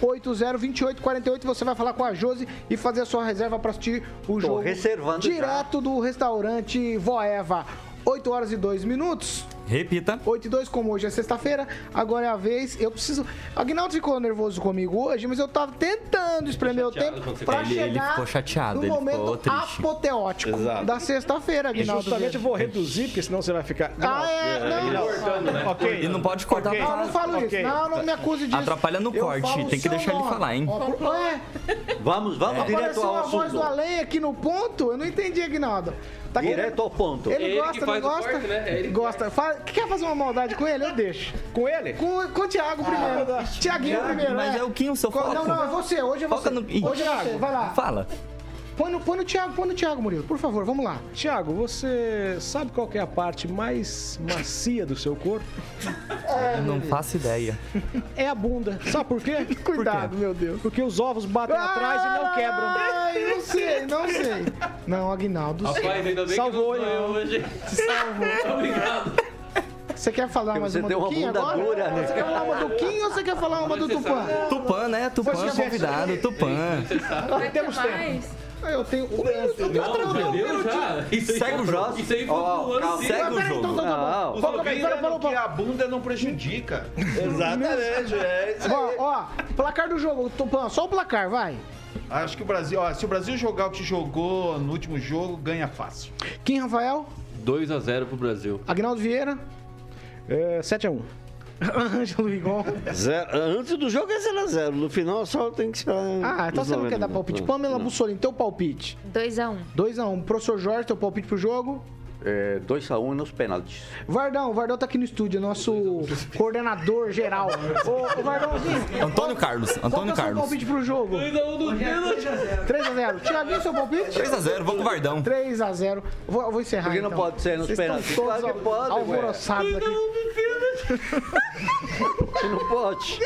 999-80-2848. Você vai falar com a Josi e fazer a sua reserva para assistir o jogo reservando direto do restaurante Voeva. 8 horas e 2 minutos. Repita. 8 e 2, como hoje é sexta-feira, agora é a vez. Eu preciso. Aguinaldo ficou nervoso comigo hoje, mas eu tava tentando espremer o tempo pra Ele- ele chegar ficou chateado, no ele momento ficou apoteótico Exato. da sexta-feira, Aguinaldo. justamente eu vou reduzir, porque senão você vai ficar. Ah, é, não. Ok. E não pode cortar Ok. pra- Não, não falo Ok. isso. Não, não me acuse disso. Atrapalha no corte, tem que deixar ele nome. falar, hein? Ó, Ué, Vamos, vamos direto apareceu ao a voz do assunto. além aqui no ponto? Eu não entendi, Aguinaldo. Tá Direto querendo- ao ponto. Ele, É ele gosta, que não faz gosta? corte, né? É ele gosta. Fala- quer fazer uma maldade com ele? Eu deixo. Com ele? Com, com o Thiago primeiro. Tiaguinho primeiro, Mas né? é o Kim o seu Co- foco. Não, não, é você. Hoje é você. Foca no- Hoje é você. Vai lá. Fala. Põe no, põe no Thiago, põe no Thiago, Murilo. Por favor, vamos lá. Tiago, você sabe qual que é a parte mais macia do seu corpo? Eu não faço ideia. É a bunda. Sabe por quê? Cuidado, meu Deus. Porque os ovos batem atrás e não quebram. Ai, não sei, não sei. Não, Aguinaldo. Rapaz, ainda bem Salvou, que não eu hoje. Obrigado. Você quer falar mais você uma tem do Kim agora? dura, né? Você quer falar uma do Kim ou você quer falar uma do Tupã? Tupã, né? Tupã Você convidado, Tupã. Ter mais? Ah, Eu tenho um minuto, eu tenho Não, deu já. Aí Segue o jogo. Isso aí foi ano calma. inteiro. Segue o Peraí, então jogo. tá bom. Que a bunda não prejudica. Exatamente, é isso Ó, ó, placar do jogo, Tupã, só o placar, vai. Acho que o Brasil, ó, se o Brasil jogar o que jogou no último jogo, ganha fácil. Kim Rafael, 2x0 pro Brasil. Agnaldo Vieira, É, 7x1. Ângelo Rigon. Zero- Antes do jogo é 0x0. No final só tem que esperar. Ah, então você não quer 90 dar palpite. minutos. Pamela Bussolini, teu palpite. 2x1. 2x1. Professor Jorge, teu palpite pro jogo. É, 2x1 nos pênaltis. Vardão, o Vardão tá aqui no estúdio, nosso coordenador geral. Ô, ô Vardãozinho. Antônio Carlos, Qual que é Antônio o seu Carlos. palpite pro jogo? 3x0. Tiaguinho, seu palpite? 3x0, vou com o Vardão. 3x0. Vou, vou encerrar. Por que não então. pode ser nos Vocês pênaltis? estão todos Claro que pode, ué. alvoroçados aqui. Você não pode.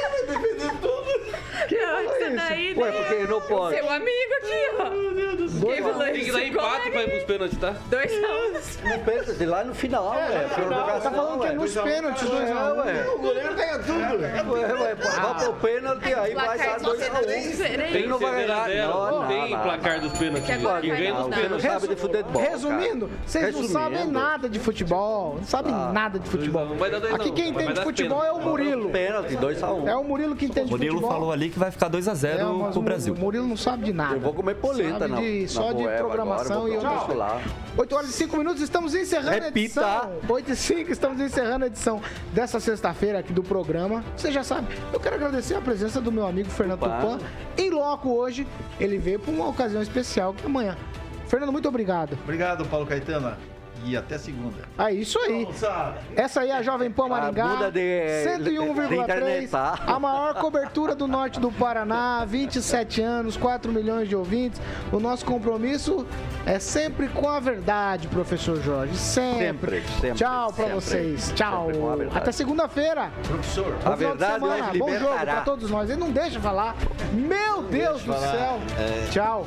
Não, isso daí, Ué, né? porque não pode. Seu amigo aqui, ó. Quem falou Tem que dar empate pra ir pros pênaltis, tá? Dois a um. Não pensa, de lá no final, ué. Foi prorrogação, Tá falando que é ué. nos pênaltis, É, 2x1. ué. O goleiro ganha tudo. Ué, ué, vai pro pênalti, aí vai de 2 a 1 diferente. Ele não vai ganhar. 0 Não, tem placar dos pênaltis. Que Quem ganha dos Você não pênaltis. sabe de futebol. Resumindo, vocês não sabem nada de futebol. Não sabem nada de futebol. Dois, Aqui quem entende de futebol é o Murilo. Pênalti, 2x1. É o Murilo que entende de Murilo futebol. falou ali que vai ficar 2x0 É, pro o Brasil. Murilo não sabe de nada. Eu vou comer polenta, Sabe não. de- Na só de programação agora, e outras lá. 8 horas e 5 minutos, estamos encerrando a Repita. edição. 8 e 5, estamos encerrando a edição dessa sexta-feira aqui do programa. Você já sabe, eu quero agradecer a presença do meu amigo Fernando. Tupan. Em loco hoje, ele veio para uma ocasião especial que é amanhã. Fernando, muito obrigado. Obrigado, Paulo Caetano. E até segunda. É isso aí. Essa aí é a Jovem Pan Maringá. muda de- de 101,3. internet, tá? A maior cobertura do norte do Paraná. 27 anos, 4 milhões de ouvintes. O nosso compromisso é sempre com a verdade, professor Jorge. Sempre. Sempre, sempre, Tchau pra sempre. vocês. Tchau. Até segunda-feira. Professor. Bom A verdade Bom jogo pra todos nós. Ele não deixa falar. Meu Deus do falar. céu. É. Tchau.